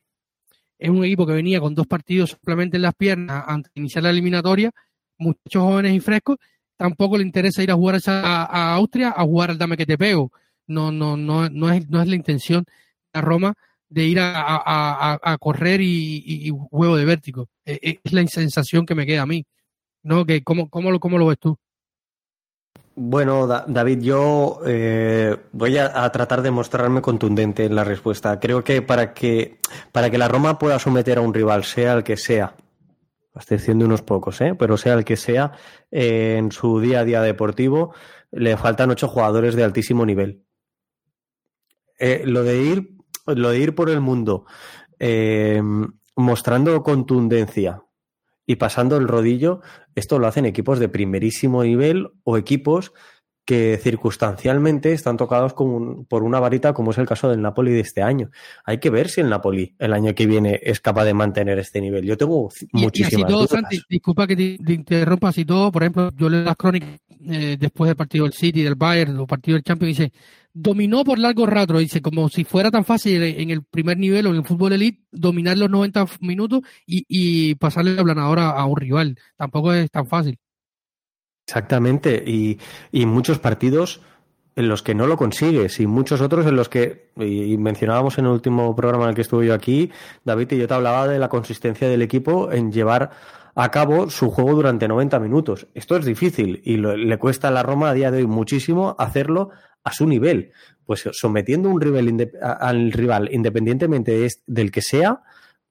es un equipo que venía con dos partidos simplemente en las piernas antes de iniciar la eliminatoria, muchos jóvenes y frescos, tampoco le interesa ir a jugar a, Austria a jugar al dame que te pego. No, no, no, no es, no es la intención de Roma de ir a, a correr y, y, huevo de vértigo. E, es la sensación que me queda a mí. ¿no? Que, ¿cómo, cómo, lo, ¿Cómo lo ves tú? Bueno, David, yo eh, voy a, tratar de mostrarme contundente en la respuesta. Creo que para que para que la Roma pueda someter a un rival, sea el que sea, a de unos pocos, ¿eh? pero sea el que sea, eh, en su día a día deportivo, le faltan ocho jugadores de altísimo nivel. Eh, lo de ir, lo de ir por el mundo mostrando contundencia, y pasando el rodillo, esto lo hacen equipos de primerísimo nivel o equipos que circunstancialmente están tocados por una varita, como es el caso del Napoli de este año. Hay que ver si el Napoli el año que viene es capaz de mantener este nivel. Yo tengo muchísimas y Santi, disculpa que te, interrumpa, así todo, por ejemplo, yo leo las crónicas eh, después del partido del City, del Bayern, los partidos del Champions, dice, dominó por largo rato, dice, como si fuera tan fácil en el primer nivel o en el fútbol elite, dominar los 90 minutos y, y pasarle la planadora a un rival. Tampoco es tan fácil. Exactamente, y, muchos partidos en los que no lo consigues y muchos otros en los que, y mencionábamos en el último programa en el que estuve yo aquí, David y yo te hablaba de la consistencia del equipo en llevar a cabo su juego durante 90 minutos. Esto es difícil y le cuesta a la Roma a día de hoy muchísimo hacerlo a su nivel. Pues sometiendo un rival al rival, independientemente del que sea,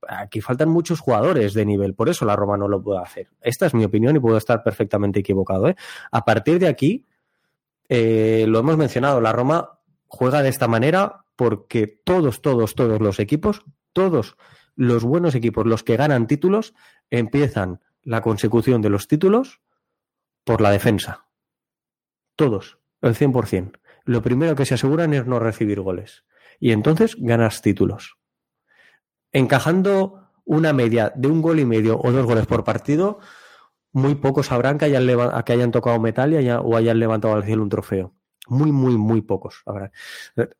aquí faltan muchos jugadores de nivel. Por eso la Roma no lo puede hacer. Esta es mi opinión y puedo estar perfectamente equivocado. ¿eh? A partir de aquí, eh, lo hemos mencionado, la Roma juega de esta manera porque todos, todos, todos los equipos, todos los buenos equipos, los que ganan títulos, empiezan la consecución de los títulos por la defensa. Todos, el 100%. Lo primero que se aseguran es no recibir goles. Y entonces ganas títulos. Encajando una media de un gol y medio o dos goles por partido, muy pocos sabrán que hayan, que hayan tocado metal y o hayan levantado al cielo un trofeo. Muy, muy, muy pocos.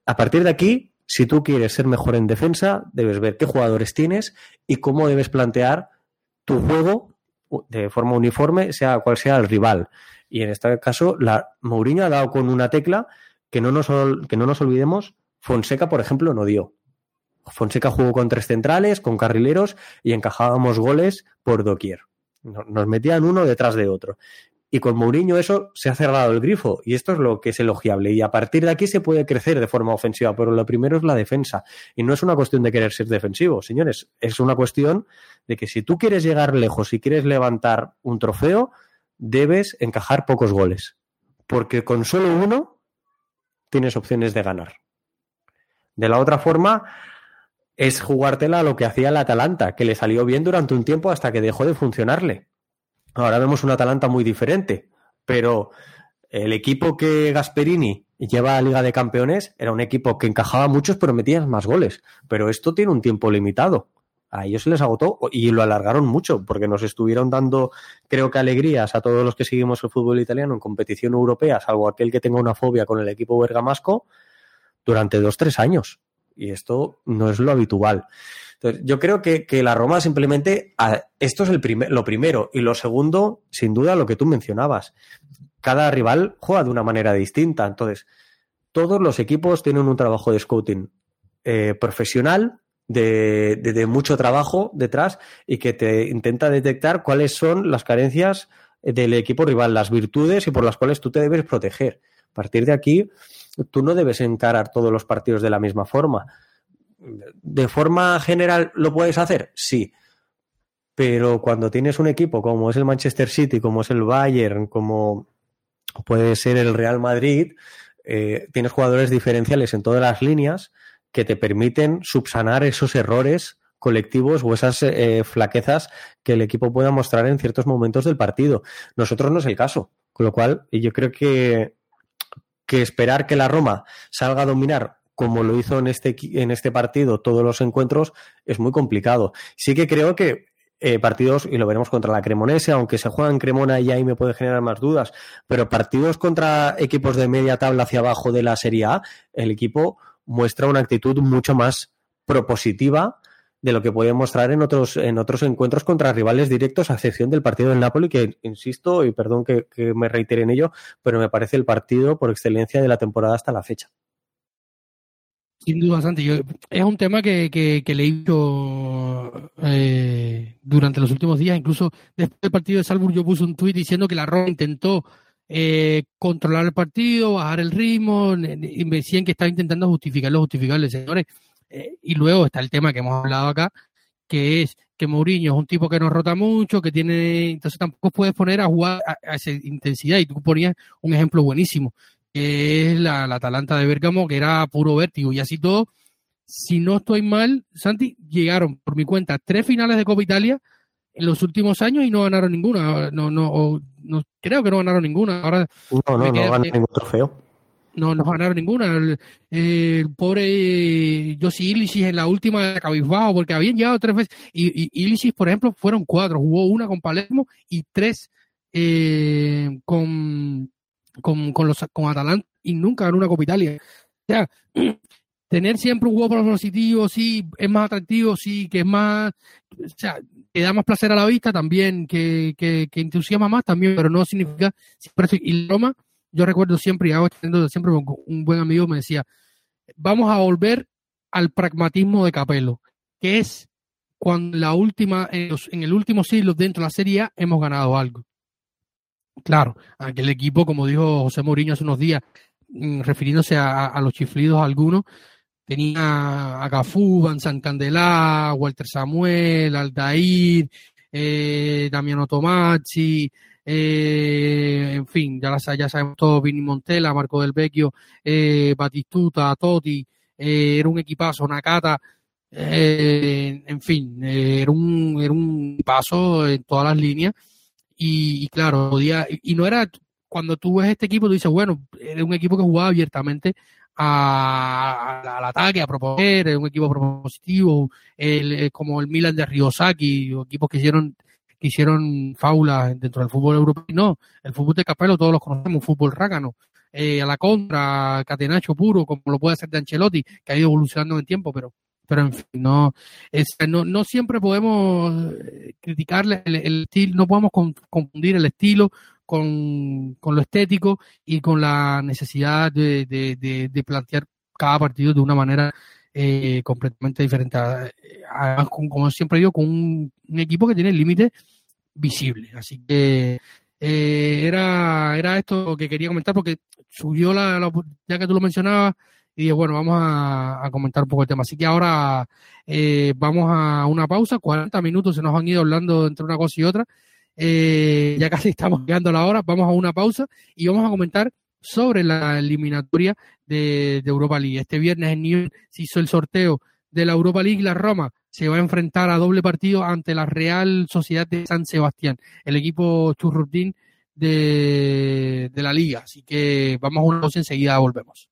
A partir de aquí, si tú quieres ser mejor en defensa, debes ver qué jugadores tienes y cómo debes plantear tu juego de forma uniforme, sea cual sea el rival. Y en este caso, la Mourinho ha dado con una tecla que no nos, que no nos olvidemos, Fonseca, por ejemplo, no dio. Fonseca jugó con tres centrales, con carrileros y encajábamos goles por doquier. Nos metían uno detrás de otro. Y con Mourinho eso se ha cerrado el grifo y esto es lo que es elogiable. Y a partir de aquí se puede crecer de forma ofensiva, pero lo primero es la defensa. Y no es una cuestión de querer ser defensivo, señores. Es una cuestión de que si tú quieres llegar lejos y quieres levantar un trofeo, debes encajar pocos goles. Porque con solo uno tienes opciones de ganar. De la otra forma, es jugártela a lo que hacía el Atalanta, que le salió bien durante un tiempo hasta que dejó de funcionarle. Ahora vemos un Atalanta muy diferente, pero el equipo que Gasperini lleva a Liga de Campeones era un equipo que encajaba muchos, pero metía más goles. Pero esto tiene un tiempo limitado. A ellos se les agotó y lo alargaron mucho, porque nos estuvieron dando, creo que alegrías a todos los que seguimos el fútbol italiano en competición europea, salvo aquel que tenga una fobia con el equipo bergamasco, durante dos, tres años. Y esto no es lo habitual yo creo que, la Roma simplemente, esto es el lo primero. Y lo segundo, sin duda, lo que tú mencionabas. Cada rival juega de una manera distinta. Entonces, todos los equipos tienen un trabajo de scouting eh, profesional, de, mucho trabajo detrás y que te intenta detectar cuáles son las carencias del equipo rival, las virtudes y por las cuales tú te debes proteger. A partir de aquí, tú no debes encarar todos los partidos de la misma forma. ¿De forma general lo puedes hacer? Sí. Pero cuando tienes un equipo como es el Manchester City, como es el Bayern, como puede ser el Real Madrid, eh, tienes jugadores diferenciales en todas las líneas que te permiten subsanar esos errores colectivos o esas eh, flaquezas que el equipo pueda mostrar en ciertos momentos del partido. Nosotros no es el caso. Con lo cual, yo creo que, que esperar que la Roma salga a dominar como lo hizo en este, en este partido todos los encuentros, es muy complicado. Sí que creo que eh, partidos, y lo veremos contra la Cremonese, aunque se juega en Cremona y ahí me puede generar más dudas, pero partidos contra equipos de media tabla hacia abajo de la Serie A, el equipo muestra una actitud mucho más propositiva de lo que puede mostrar en otros, en otros encuentros contra rivales directos, a excepción del partido del Napoli, que insisto, y perdón que, me reitere en ello, pero me parece el partido por excelencia de la temporada hasta la fecha. Sin duda, Santi. Yo, es un tema que, que, que leí eh, durante los últimos días. Incluso después del partido de Salzburg yo puse un tuit diciendo que la Roma intentó eh, controlar el partido, bajar el ritmo, y me decían que estaba intentando justificarlo, justificarlo, señores. Eh, y luego está el tema que hemos hablado acá, que es que Mourinho es un tipo que no rota mucho, que tiene, entonces tampoco puedes poner a jugar a, a esa intensidad. Y tú ponías un ejemplo buenísimo que es la, Atalanta de Bergamo, que era puro vértigo. Y así todo, si no estoy mal, Santi, llegaron por mi cuenta tres finales de Copa Italia en los últimos años y no ganaron ninguna. No, no, no creo que no ganaron ninguna. Ahora no, no, no ganaron ningún trofeo. No, no ganaron ninguna. El, pobre Josi Ilicic en la última de Cabizbajo, porque habían llegado tres veces. Y, y por ejemplo, fueron cuatro. Jugó una con Palermo y tres eh, con, con, con, los, con Atalanta y nunca ganó una Copa Italia. O sea, *clears throat* tener siempre un juego positivo, sí, es más atractivo, sí, que es más, o sea, que da más placer a la vista también, que, que, que entusiasma más también, pero no significa. Y Roma, yo recuerdo siempre, y hago siempre un buen amigo me decía, vamos a volver al pragmatismo de Capello, que es cuando la última, en, el último siglo dentro de la Serie hemos ganado algo. Claro, aquel equipo, como dijo José Mourinho hace unos días, mm, refiriéndose a, los chiflidos algunos, tenía a Cafú, Van San Candelá, Walter Samuel, Aldair, eh, Damiano Tomazzi, eh, en fin, ya, ya sabemos todo, Vini Montella, Marco Del Vecchio, eh, Batistuta, Totti, eh, era un equipazo, Nakata, eh, en fin, era, un, era un paso en todas las líneas. Y, claro, podía, y no era, cuando tú ves este equipo, tú dices, bueno, era un equipo que jugaba abiertamente al ataque, a proponer, era un equipo propositivo, como el Milan de Ryosaki, equipos que hicieron hicieron faulas dentro del fútbol europeo. No, el fútbol de Capello todos los conocemos, fútbol rácano. Eh, a la contra, Catenacho puro, como lo puede hacer de Ancelotti, que ha ido evolucionando en el tiempo, pero pero en fin, no, no, no siempre podemos eh, criticarle el, estilo, no podemos confundir el estilo con, con, lo estético y con la necesidad de, de, plantear cada partido de una manera eh, completamente diferente. Además, como siempre digo, con un, equipo que tiene límites visibles. Así que eh, era, era esto que quería comentar porque subió la, ya que tú lo mencionabas, y dije, bueno, vamos a, comentar un poco el tema. Así que ahora eh, vamos a una pausa, 40 minutos se nos han ido hablando entre una cosa y otra. Eh, ya casi *laughs* estamos llegando a la hora, vamos a una pausa y vamos a comentar sobre la eliminatoria de, Europa League. Este viernes en New se hizo el sorteo de la Europa League, la Roma se va a enfrentar a doble partido ante la Real Sociedad de San Sebastián, el equipo churrutín de, de la liga. Así que vamos a una pausa enseguida volvemos.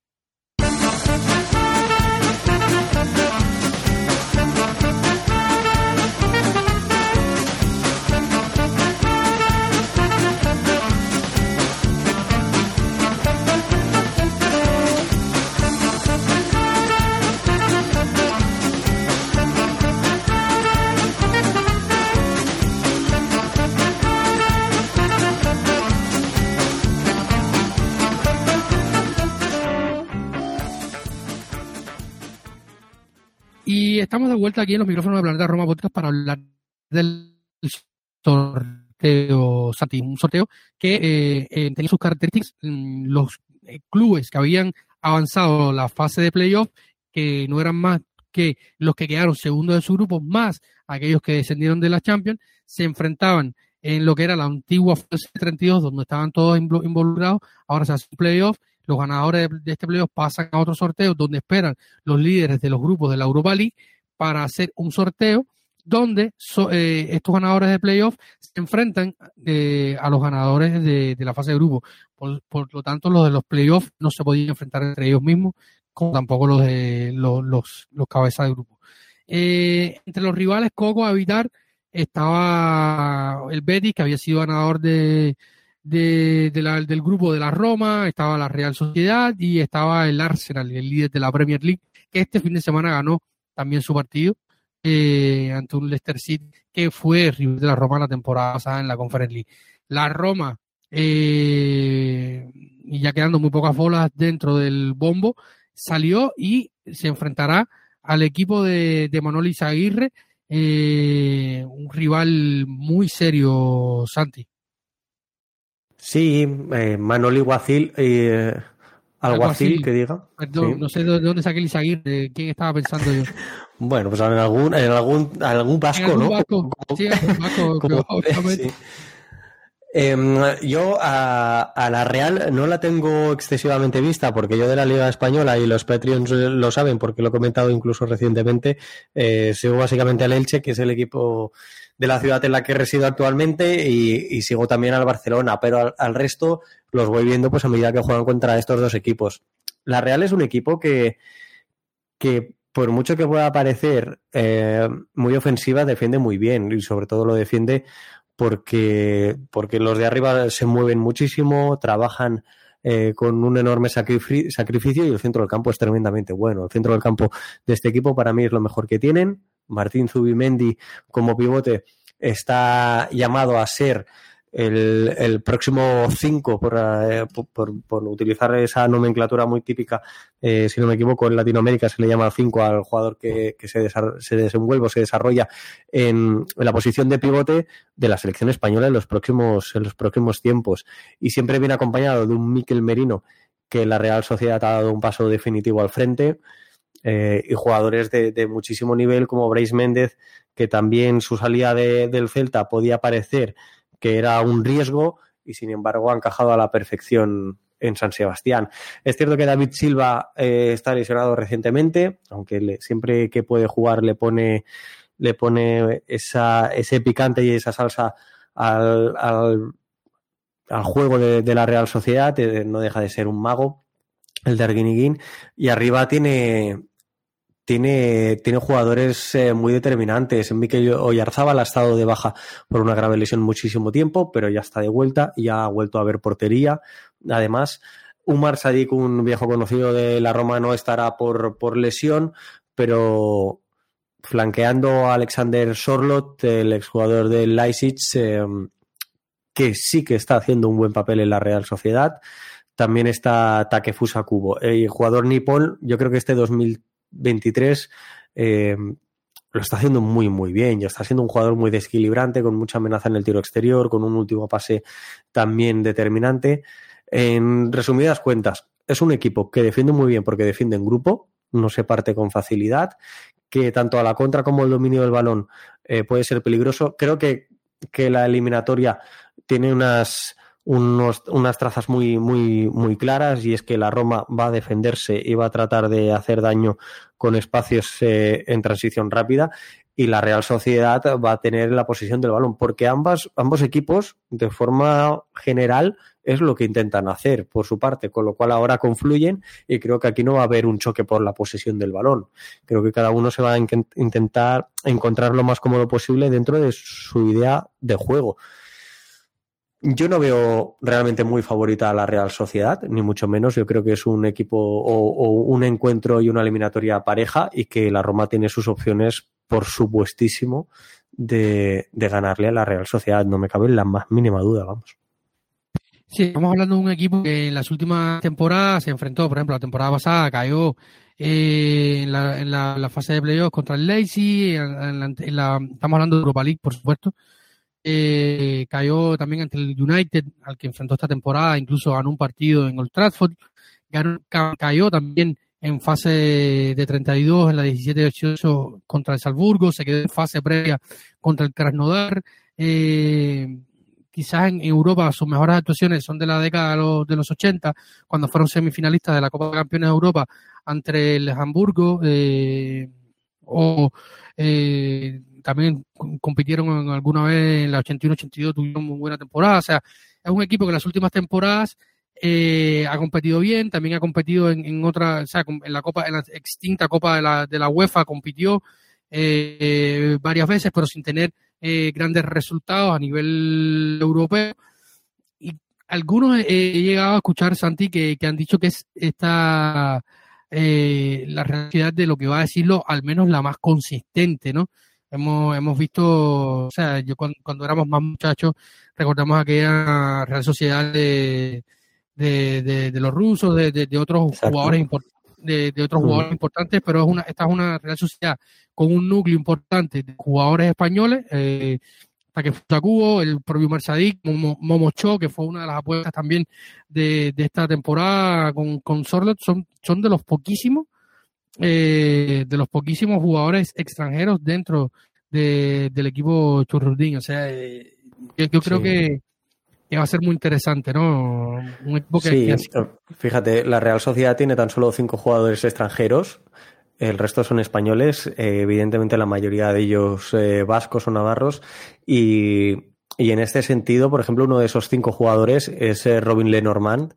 Y estamos de vuelta aquí en los micrófonos de Planeta Roma Podcast para hablar del sorteo, un sorteo que eh, eh, tenía sus características, mm, los eh, clubes que habían avanzado la fase de playoff, que no eran más que los que quedaron segundos de su grupo, más aquellos que descendieron de la Champions, se enfrentaban en lo que era la antigua fase 32, donde estaban todos involucrados, ahora se hace un playoff los ganadores de, este playoff pasan a otro sorteo donde esperan los líderes de los grupos de la Europa League para hacer un sorteo donde eh, estos ganadores de playoff se enfrentan eh, a los ganadores de, la fase de grupo. Por, lo tanto, los de los playoffs no se podían enfrentar entre ellos mismos, como tampoco los de los, los, cabezas de grupo. Eh, entre los rivales, Coco a evitar estaba el Betis, que había sido ganador de, de, del grupo de la Roma, estaba la Real Sociedad y estaba el Arsenal, el líder de la Premier League, que este fin de semana ganó también su partido eh, ante un Leicester City, que fue rival de la Roma la temporada pasada en la Conference League. La Roma, eh, y ya quedando muy pocas bolas dentro del bombo, salió y se enfrentará al equipo de, de Manoli Aguirre, eh, un rival muy serio, Santi. Sí, eh, Manoli Guacil, eh, Alguacil, que diga. Perdón, no sé de dónde saqué el Isaguirre, quién estaba pensando yo. *laughs* bueno, pues en algún, en algún, algún vasco, ¿no? Vasco? Sí, vasco, *laughs* obviamente. Em, yo a, la Real no la tengo excesivamente vista porque yo de la Liga Española y los Patreons lo saben porque lo he comentado incluso recientemente, eh, sigo básicamente al Elche, que es el equipo de la ciudad en la que resido actualmente y, sigo también al Barcelona, pero al, resto los voy viendo pues a medida que juegan contra estos dos equipos. La Real es un equipo que, que por mucho que pueda parecer eh, muy ofensiva, defiende muy bien y sobre todo lo defiende porque, porque los de arriba se mueven muchísimo, trabajan eh, con un enorme sacrificio y el centro del campo es tremendamente bueno. El centro del campo de este equipo para mí es lo mejor que tienen. Martín Zubimendi como pivote está llamado a ser el, próximo 5, eh, por, por, utilizar esa nomenclatura muy típica, eh, si no me equivoco, en Latinoamérica se le llama 5 al jugador que, se, se, desenvuelve o se desarrolla en, la posición de pivote de la selección española en los próximos, en los próximos tiempos. Y siempre viene acompañado de un Miquel Merino que la Real Sociedad ha dado un paso definitivo al frente. Eh, y jugadores de, muchísimo nivel como Bryce Méndez, que también su salida del Celta podía parecer que era un riesgo y sin embargo ha encajado a la perfección en San Sebastián. Es cierto que David Silva eh, está lesionado recientemente, aunque siempre que puede jugar le pone, le pone esa, ese picante y esa salsa al, al, juego de, la Real Sociedad, eh, no deja de ser un mago, el de Arguiniguín, y arriba tiene, tiene, tiene jugadores eh, muy determinantes. Mikel Oyarzábal ha estado de baja por una grave lesión muchísimo tiempo, pero ya está de vuelta y ha vuelto a ver portería. Además, Umar Sadik, un viejo conocido de la Roma, no estará por, por lesión, pero flanqueando a Alexander Sorlot, el exjugador del Leipzig, eh, que sí que está haciendo un buen papel en la Real Sociedad. También está Takefusa Kubo. El jugador nipón, yo creo que este 2000 23 eh, lo está haciendo muy, muy bien. Ya está siendo un jugador muy desequilibrante, con mucha amenaza en el tiro exterior, con un último pase también determinante. En resumidas cuentas, es un equipo que defiende muy bien porque defiende en grupo, no se parte con facilidad, que tanto a la contra como el dominio del balón eh, puede ser peligroso. Creo que, que la eliminatoria tiene unas unos, unas trazas muy, muy, muy claras y es que la Roma va a defenderse y va a tratar de hacer daño con espacios eh, en transición rápida y la Real Sociedad va a tener la posición del balón porque ambas, ambos equipos de forma general es lo que intentan hacer por su parte, con lo cual ahora confluyen y creo que aquí no va a haber un choque por la posesión del balón. Creo que cada uno se va a intentar encontrar lo más cómodo posible dentro de su idea de juego. Yo no veo realmente muy favorita a la Real Sociedad, ni mucho menos. Yo creo que es un equipo o, un encuentro y una eliminatoria pareja y que la Roma tiene sus opciones, por supuestísimo, de, ganarle a la Real Sociedad. No me cabe la más mínima duda, vamos. Sí, estamos hablando de un equipo que en las últimas temporadas se enfrentó, por ejemplo, la temporada pasada cayó eh, en, la, fase de playoffs contra el Leipzig, estamos hablando de Europa League, por supuesto, eh, cayó también ante el United, al que enfrentó esta temporada, incluso ganó un partido en Old Trafford, cayó también en fase de 32 en la 17-18 contra el Salzburgo, se quedó en fase previa contra el Krasnodar. Eh, quizás en Europa sus mejores actuaciones son de la década de los, de los 80, cuando fueron semifinalistas de la Copa de Campeones de Europa ante el Hamburgo, eh, o eh, también compitieron alguna vez en la 81-82, tuvieron muy buena temporada. O sea, es un equipo que en las últimas temporadas eh, ha competido bien, también ha competido en, en, otra, o sea, en la Copa, en la extinta Copa de la, de la UEFA compitió eh, varias veces, pero sin tener eh, grandes resultados a nivel europeo. Y algunos he llegado a escuchar, Santi, que, que han dicho que es esta la realidad de lo que va a decirlo, al menos la más consistente, ¿no? Hemos, hemos visto, o sea, yo cuando, éramos más muchachos, recordamos aquella Real Sociedad de, de, de, los rusos, de, de, otros jugadores de, de, otros jugadores importantes, pero es una, esta es una Real Sociedad con un núcleo importante de jugadores españoles, eh, que Cubo, el propio Marsadik, Momo, que fue una de las apuestas también de, de esta temporada con, con Sorlet, son, son de los poquísimos eh, de los poquísimos jugadores extranjeros dentro del equipo Churrudín. O sea, eh, yo, creo que, va a ser muy interesante, ¿no? Un equipo que, sí, fíjate, la Real Sociedad tiene tan solo cinco jugadores extranjeros. El resto son españoles, eh, evidentemente la mayoría de ellos vascos o navarros. Y, y, en este sentido, por ejemplo, uno de esos cinco jugadores es Robin Lenormand,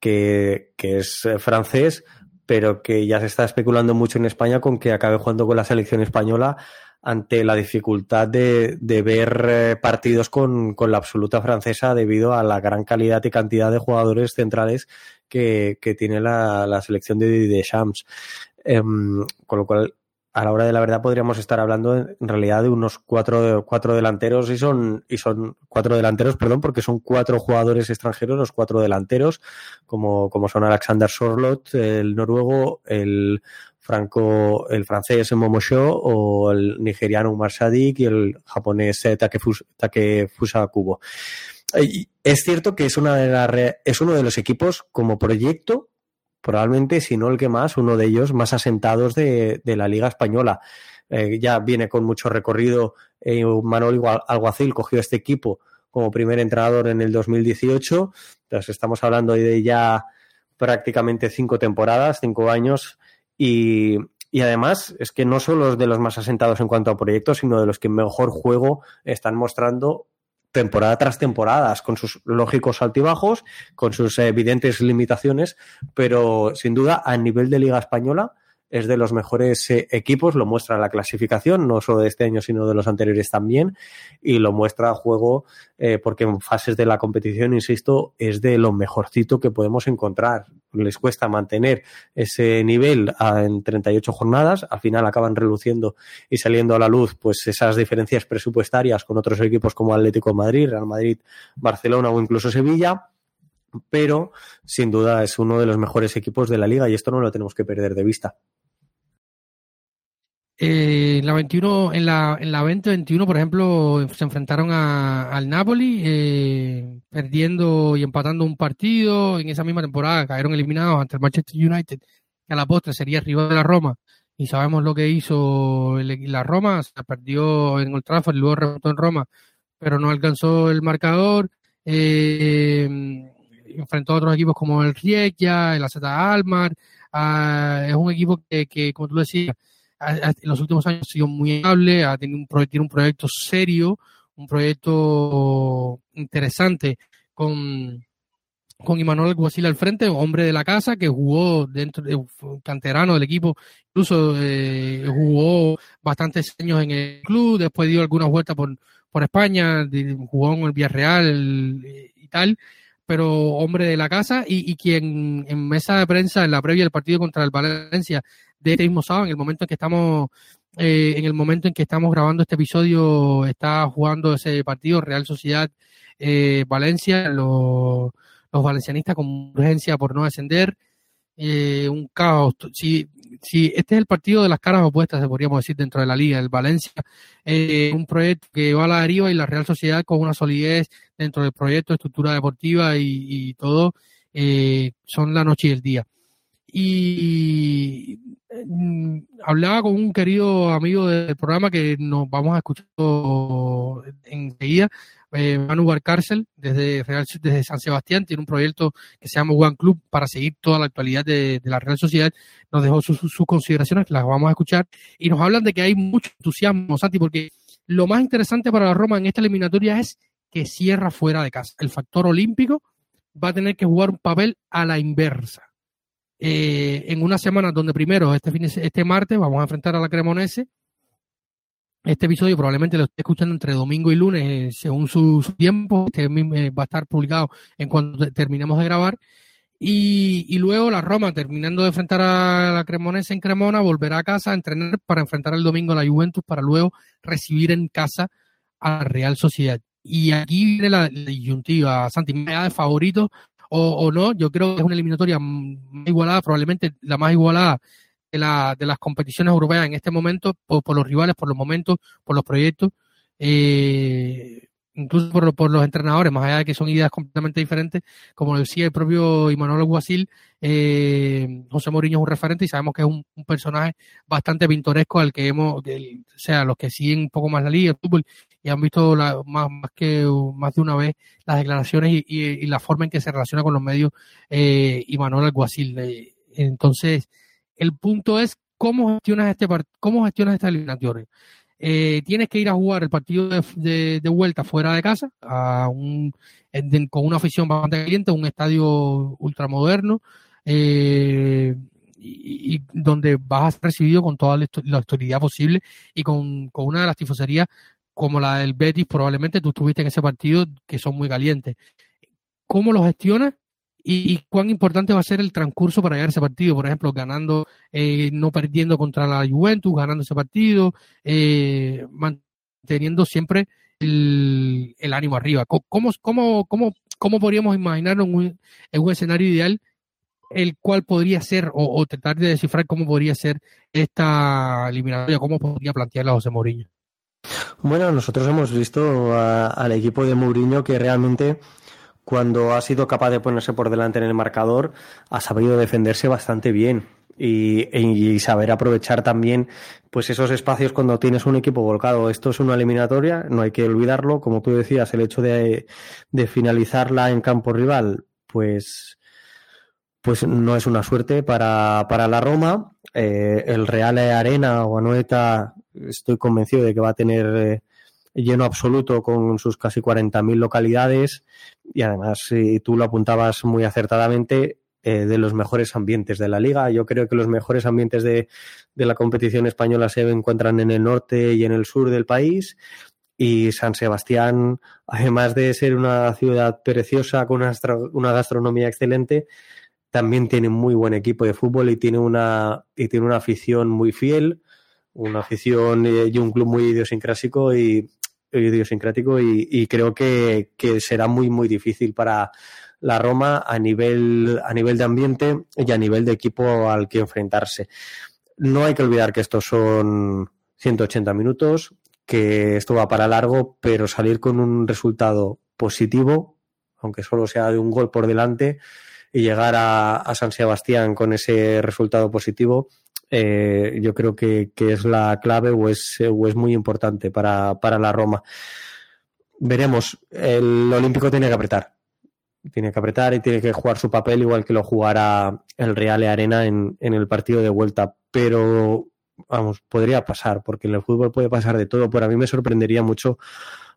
que, que es francés, pero que ya se está especulando mucho en España con que acabe jugando con la selección española ante la dificultad de, de ver eh, partidos con, con, la absoluta francesa debido a la gran calidad y cantidad de jugadores centrales que, que tiene la, la, selección de Deschamps. Eh, con lo cual, a la hora de la verdad podríamos estar hablando en realidad de unos cuatro, cuatro delanteros y son, y son cuatro delanteros, perdón, porque son cuatro jugadores extranjeros, los cuatro delanteros, como, como son Alexander Sorlot, el noruego, el franco, el francés Momosho o el nigeriano Umar Sadik y el japonés eh, Takefusa Kubo. Es cierto que es, una de la, es uno de los equipos como proyecto probablemente, si no el que más, uno de ellos más asentados de, la Liga Española. Eh, ya viene con mucho recorrido. Eh, Manuel Alguacil cogió este equipo como primer entrenador en el 2018. Entonces estamos hablando de ya prácticamente cinco temporadas, cinco años. Y, y además es que no solo de los más asentados en cuanto a proyectos, sino de los que mejor juego están mostrando temporada tras temporada, con sus lógicos altibajos, con sus evidentes limitaciones, pero sin duda a nivel de Liga Española es de los mejores eh, equipos, lo muestra la clasificación, no solo de este año, sino de los anteriores también, y lo muestra a juego eh, porque en fases de la competición, insisto, es de lo mejorcito que podemos encontrar. Les cuesta mantener ese nivel en 38 jornadas, al final acaban reluciendo y saliendo a la luz pues esas diferencias presupuestarias con otros equipos como Atlético de Madrid, Real Madrid, Barcelona o incluso Sevilla pero sin duda es uno de los mejores equipos de la liga y esto no lo tenemos que perder de vista. Eh, la 21, en la, en la 2021, por ejemplo, se enfrentaron al Napoli, eh, perdiendo y empatando un partido. En esa misma temporada cayeron eliminados ante el Manchester United, que a la postre sería rival de la Roma. Y sabemos lo que hizo la Roma, se perdió en Old Trafford luego remontó en Roma, pero no alcanzó el marcador. Eh, enfrentó a otros equipos como el Rijeka, el AZ Almar. Ah, es un equipo que, como tú decías, en los últimos años ha sido muy estable, ha tenido un, tiene un proyecto serio, un proyecto interesante con, con Imanol al frente, hombre de la casa que jugó dentro de canterano del equipo, incluso eh, jugó bastantes años en el club, después dio algunas vueltas por, por España, jugó en el Villarreal eh, y tal, pero hombre de la casa y, y quien en mesa de prensa en la previa del partido contra el Valencia de este mismo sábado, en el momento en que estamos, eh, en el momento en que estamos grabando este episodio, está jugando ese partido Real Sociedad eh, Valencia, los, los valencianistas con urgencia por no descender. Eh, un caos. Si, si este es el partido de las caras opuestas, se podríamos decir, dentro de la liga, el Valencia, eh, un proyecto que va a la deriva y la Real Sociedad con una solidez dentro del proyecto, estructura deportiva y, todo, eh, son la noche y el día y mm, hablaba con un querido amigo del programa que nos vamos a escuchar enseguida, eh, Manu Barcárcel, desde, desde San Sebastián, tiene un proyecto que se llama One Club para seguir toda la actualidad de, la Real Sociedad. Nos dejó sus, consideraciones, las vamos a escuchar, y nos hablan de que hay mucho entusiasmo, Santi, porque lo más interesante para la Roma en esta eliminatoria es que cierra fuera de casa. El factor olímpico va a tener que jugar un papel a la inversa eh, en una semana donde primero, este, fin, este martes, vamos a enfrentar a la Cremonese. Este episodio probablemente lo esté escuchando entre domingo y lunes, eh, según su, tiempo. Este eh, va a estar publicado en cuanto terminemos de grabar. Y, y, luego la Roma, terminando de enfrentar a la Cremonese en Cremona, volverá a casa a entrenar para enfrentar el domingo a la Juventus, para luego recibir en casa a la Real Sociedad. Y aquí viene la, disyuntiva, Santi, me de favorito o, no, yo creo que es una eliminatoria igualada, probablemente la más igualada de, la, de las competiciones europeas en este momento, por, por los rivales, por los momentos, por los proyectos. Eh, incluso por, por, los entrenadores, más allá de que son ideas completamente diferentes, como decía el propio Imanol Guasil, eh, José Mourinho es un referente y sabemos que es un, personaje bastante pintoresco al que hemos, o sea, los que siguen un poco más la liga, el fútbol, y han visto la, más, más que más de una vez las declaraciones y, y, la forma en que se relaciona con los medios eh, Imanol Alguacil. Eh, entonces, el punto es cómo gestionas este cómo gestionas esta eliminatoria. Eh, tienes que ir a jugar el partido de, vuelta fuera de casa, a un, con una afición bastante caliente, un estadio ultramoderno, eh, y, donde vas a ser recibido con toda la, autoridad posible y con, una de las tifoserías como la del Betis, probablemente tú estuviste en ese partido, que son muy calientes. ¿Cómo lo gestionas y, cuán importante va a ser el transcurso para llegar a ese partido, por ejemplo, ganando, eh, no perdiendo contra la Juventus, ganando ese partido, eh, manteniendo siempre el, ánimo arriba. ¿Cómo, cómo, cómo, cómo podríamos imaginar en un, en un escenario ideal el cual podría ser, o, tratar de descifrar cómo podría ser esta eliminatoria, cómo podría plantearla José Mourinho. Bueno, nosotros hemos visto al equipo de Mourinho que realmente cuando ha sido capaz de ponerse por delante en el marcador ha sabido defenderse bastante bien y, saber aprovechar también pues esos espacios cuando tienes un equipo volcado. Esto es una eliminatoria, no hay que olvidarlo. Como tú decías, el hecho de, de finalizarla en campo rival, pues pues no es una suerte para, para la Roma. Eh, el Real Arena o Anoeta, estoy convencido de que va a tener eh, lleno absoluto con sus casi 40.000 localidades y además, si tú lo apuntabas muy acertadamente, eh, de los mejores ambientes de la liga. Yo creo que los mejores ambientes de, de la competición española se encuentran en el norte y en el sur del país y San Sebastián, además de ser una ciudad preciosa con una gastronomía excelente, también tiene muy buen equipo de fútbol y tiene una, y tiene una afición muy fiel, una afición eh, y un club muy idiosincrático y, idiosincrático y, creo que, será muy, muy difícil para la Roma a nivel, a nivel de ambiente y a nivel de equipo al que enfrentarse. No hay que olvidar que estos son 180 minutos, que esto va para largo, pero salir con un resultado positivo, aunque solo sea de un gol por delante, y llegar a, San Sebastián con ese resultado positivo, eh, yo creo que, es la clave o es, o es muy importante para, la Roma. Veremos, el Olímpico tiene que apretar. Tiene que apretar y tiene que jugar su papel igual que lo jugará el Real Arena en, en el partido de vuelta. Pero, vamos, podría pasar, porque en el fútbol puede pasar de todo. Pero a mí me sorprendería mucho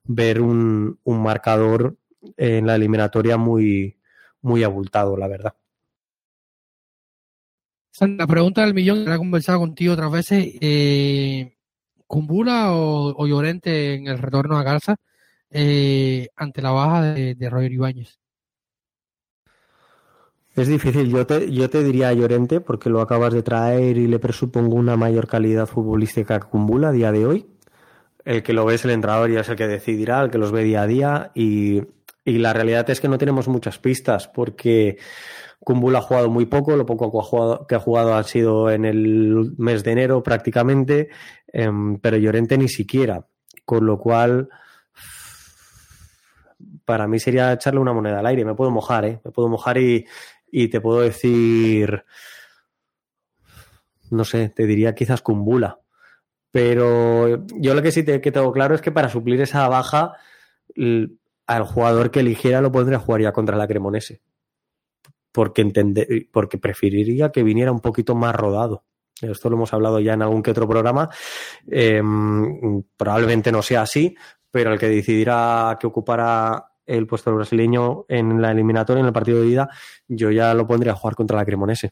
ver un, un marcador en la eliminatoria muy, muy abultado, la verdad. La pregunta del millón, que he conversado contigo otras veces, eh, ¿Cumbula o, Llorente en el retorno a Garza eh, ante la baja de, de Roger Ibáñez? Es difícil, yo te, yo te diría Llorente porque lo acabas de traer y le presupongo una mayor calidad futbolística que Cumbula a día de hoy. El que lo ve es el entrenador y es el que decidirá, el que los ve día a día y y la realidad es que no tenemos muchas pistas porque Kumbul ha jugado muy poco, lo poco que ha jugado, ha, sido en el mes de enero prácticamente, em, pero Llorente ni siquiera. Con lo cual, para mí sería echarle una moneda al aire. Me puedo mojar, ¿eh? Me puedo mojar y, te puedo decir, no sé, te diría quizás Kumbula. Pero yo lo que sí que tengo claro es que para suplir esa baja al jugador que eligiera lo pondría a jugar ya contra la Cremonese. Porque, entender, porque preferiría que viniera un poquito más rodado. Esto lo hemos hablado ya en algún que otro programa. Em, probablemente no sea así, pero el que decidirá que ocupara el puesto brasileño en la eliminatoria, en el partido de ida, yo ya lo pondría a jugar contra la Cremonese.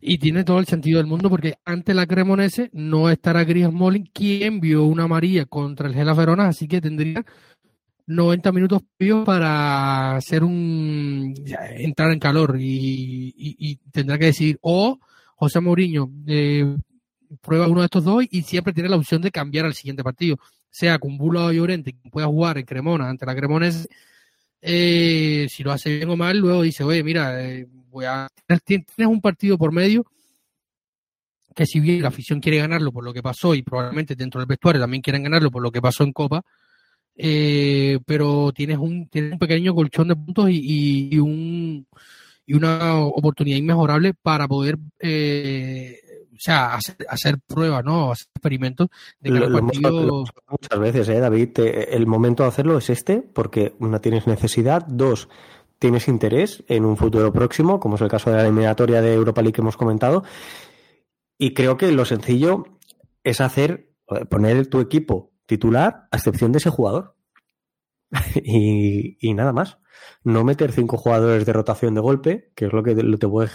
Y tiene todo el sentido del mundo porque ante la Cremonese no estará Griezmann quien vio una amarilla contra el Gela Verona, así que tendría 90 minutos para hacer un entrar en calor y, tendrá que decidir o José Mourinho eh, prueba uno de estos dos y siempre tiene la opción de cambiar al siguiente partido, sea con Bula o Llorente, que pueda jugar en Cremona ante la Cremones, eh, si lo hace bien o mal, luego dice, oye, mira, eh, voy a tienes un partido por medio que si bien la afición quiere ganarlo por lo que pasó y probablemente dentro del vestuario también quieren ganarlo por lo que pasó en Copa, eh, pero tienes un, tienes un pequeño colchón de puntos y, y, un, y una oportunidad inmejorable para poder eh, o sea, hacer, pruebas, ¿no? Hacer experimentos de partido... muchas veces, ¿eh, David? El momento de hacerlo es este, porque no tienes necesidad, dos, tienes interés en un futuro próximo, como es el caso de la eliminatoria de Europa League que hemos comentado, y creo que lo sencillo es hacer, poner tu equipo titular, a excepción de ese jugador. *laughs* y, nada más. No meter cinco jugadores de rotación de golpe, que es lo que te, puede,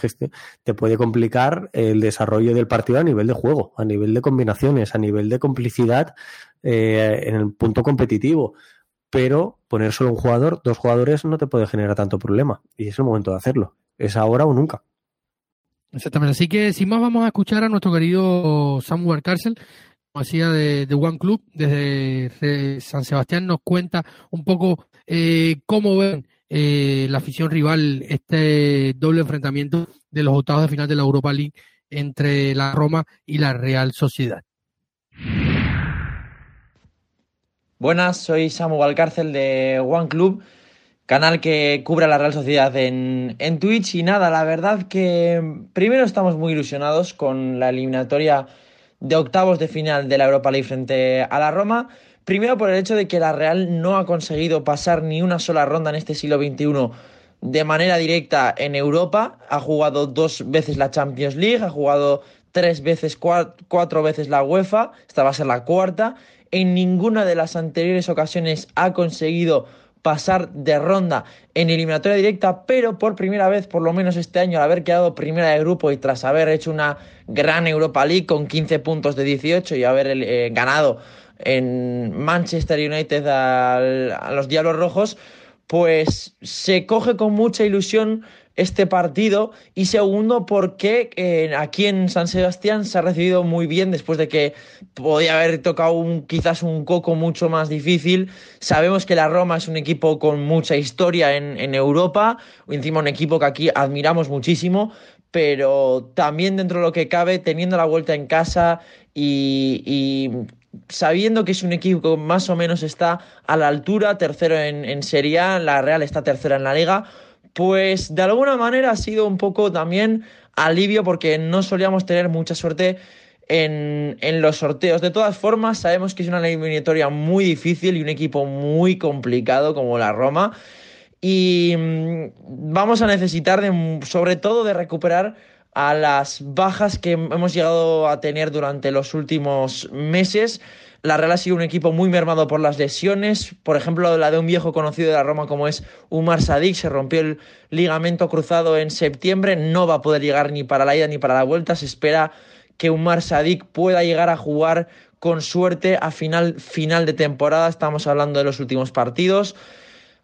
te puede complicar el desarrollo del partido a nivel de juego, a nivel de combinaciones, a nivel de complicidad eh, en el punto competitivo. Pero poner solo un jugador, dos jugadores, no te puede generar tanto problema. Y es el momento de hacerlo. es ahora o nunca. Exactamente. Así que sin más vamos a escuchar a nuestro querido Samuel Carcel, como decía de, One Club, desde San Sebastián nos cuenta un poco eh, cómo ven eh, la afición rival este doble enfrentamiento de los octavos de final de la Europa League entre la Roma y la Real Sociedad. Buenas, soy Samu Valcárcel de One Club, canal que cubre a la Real Sociedad en Twitch. Y nada, la verdad que primero estamos muy ilusionados con la eliminatoria de octavos de final de la Europa League frente a la Roma. Primero por el hecho de que la Real no ha conseguido pasar ni una sola ronda en este siglo XXI de manera directa en Europa. Ha jugado dos veces la Champions League, ha jugado tres veces, cuatro, veces la UEFA, esta va a ser la cuarta en ninguna de las anteriores ocasiones ha conseguido pasar de ronda en eliminatoria directa, pero por primera vez, por lo menos este año, al haber quedado primera de grupo y tras haber hecho una gran Europa League con 15 puntos de 18 y haber eh, ganado en Manchester United a los Diablos Rojos, pues se coge con mucha ilusión este partido. Y segundo porque eh, aquí en San Sebastián se ha recibido muy bien después de que podía haber tocado un, quizás un coco mucho más difícil. Sabemos que la Roma es un equipo con mucha historia en, en Europa, encima un equipo que aquí admiramos muchísimo, pero también dentro de lo que cabe, teniendo la vuelta en casa y, y sabiendo que es un equipo que más o menos está a la altura, tercero en, en Serie A, la Real está tercera en la liga, pues de alguna manera ha sido un poco también alivio porque no solíamos tener mucha suerte en, los sorteos. De todas formas, sabemos que es una eliminatoria muy difícil y un equipo muy complicado como la Roma. Y mm, vamos a necesitar de, sobre todo de recuperar a las bajas que hemos llegado a tener durante los últimos meses la Real ha sido un equipo muy mermado por las lesiones. Por ejemplo, la de un viejo conocido de la Roma como es Umar Sadik. Se rompió el ligamento cruzado en septiembre. No va a poder llegar ni para la ida ni para la vuelta. Se espera que Umar Sadik pueda llegar a jugar con suerte a final, final de temporada. Estamos hablando de los últimos partidos.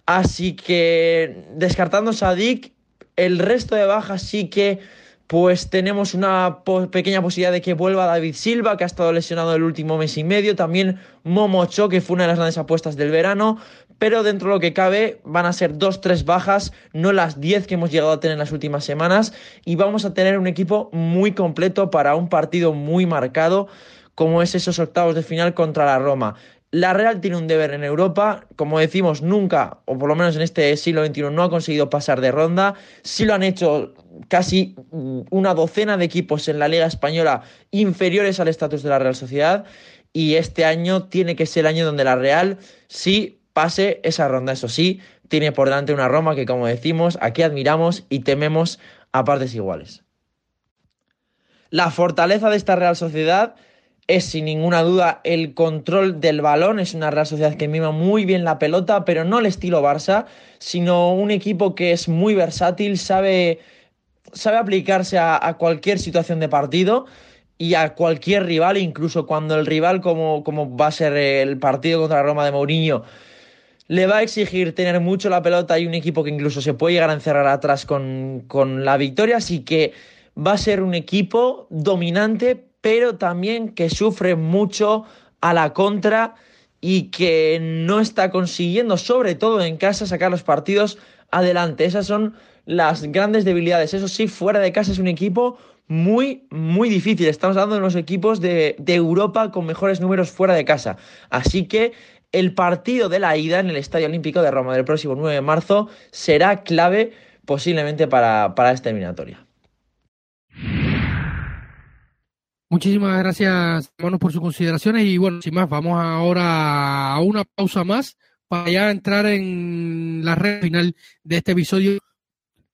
Así que descartando Sadik, el resto de bajas sí que pues tenemos una pequeña posibilidad de que vuelva David Silva, que ha estado lesionado el último mes y medio, también Momocho, que fue una de las grandes apuestas del verano, pero dentro de lo que cabe van a ser dos, tres bajas, no las diez que hemos llegado a tener en las últimas semanas, y vamos a tener un equipo muy completo para un partido muy marcado como es esos octavos de final contra la Roma. La Real tiene un deber en Europa, como decimos, nunca, o por lo menos en este siglo XXI, no ha conseguido pasar de ronda. Sí lo han hecho casi una docena de equipos en la Liga Española inferiores al estatus de la Real Sociedad. Y este año tiene que ser el año donde la Real sí pase esa ronda. Eso sí, tiene por delante una Roma que, como decimos, aquí admiramos y tememos a partes iguales. La fortaleza de esta Real Sociedad es sin ninguna duda el control del balón. Es una Real Sociedad que mima muy bien la pelota, pero no el estilo Barça, sino un equipo que es muy versátil, sabe, sabe aplicarse a, cualquier situación de partido y a cualquier rival, incluso cuando el rival, como, como va a ser el partido contra Roma de Mourinho, le va a exigir tener mucho la pelota y un equipo que incluso se puede llegar a encerrar atrás con, con la victoria. Así que va a ser un equipo dominante, pero también que sufre mucho a la contra y que no está consiguiendo, sobre todo en casa, sacar los partidos adelante. Esas son las grandes debilidades. Eso sí, fuera de casa es un equipo muy, muy difícil. Estamos hablando de los equipos de, Europa con mejores números fuera de casa. Así que el partido de la ida en el Estadio Olímpico de Roma del próximo 9 de marzo será clave posiblemente para, para esta eliminatoria. Muchísimas gracias, hermanos, por sus consideraciones. Y bueno, sin más, vamos ahora a una pausa más para ya entrar en la red final de este episodio,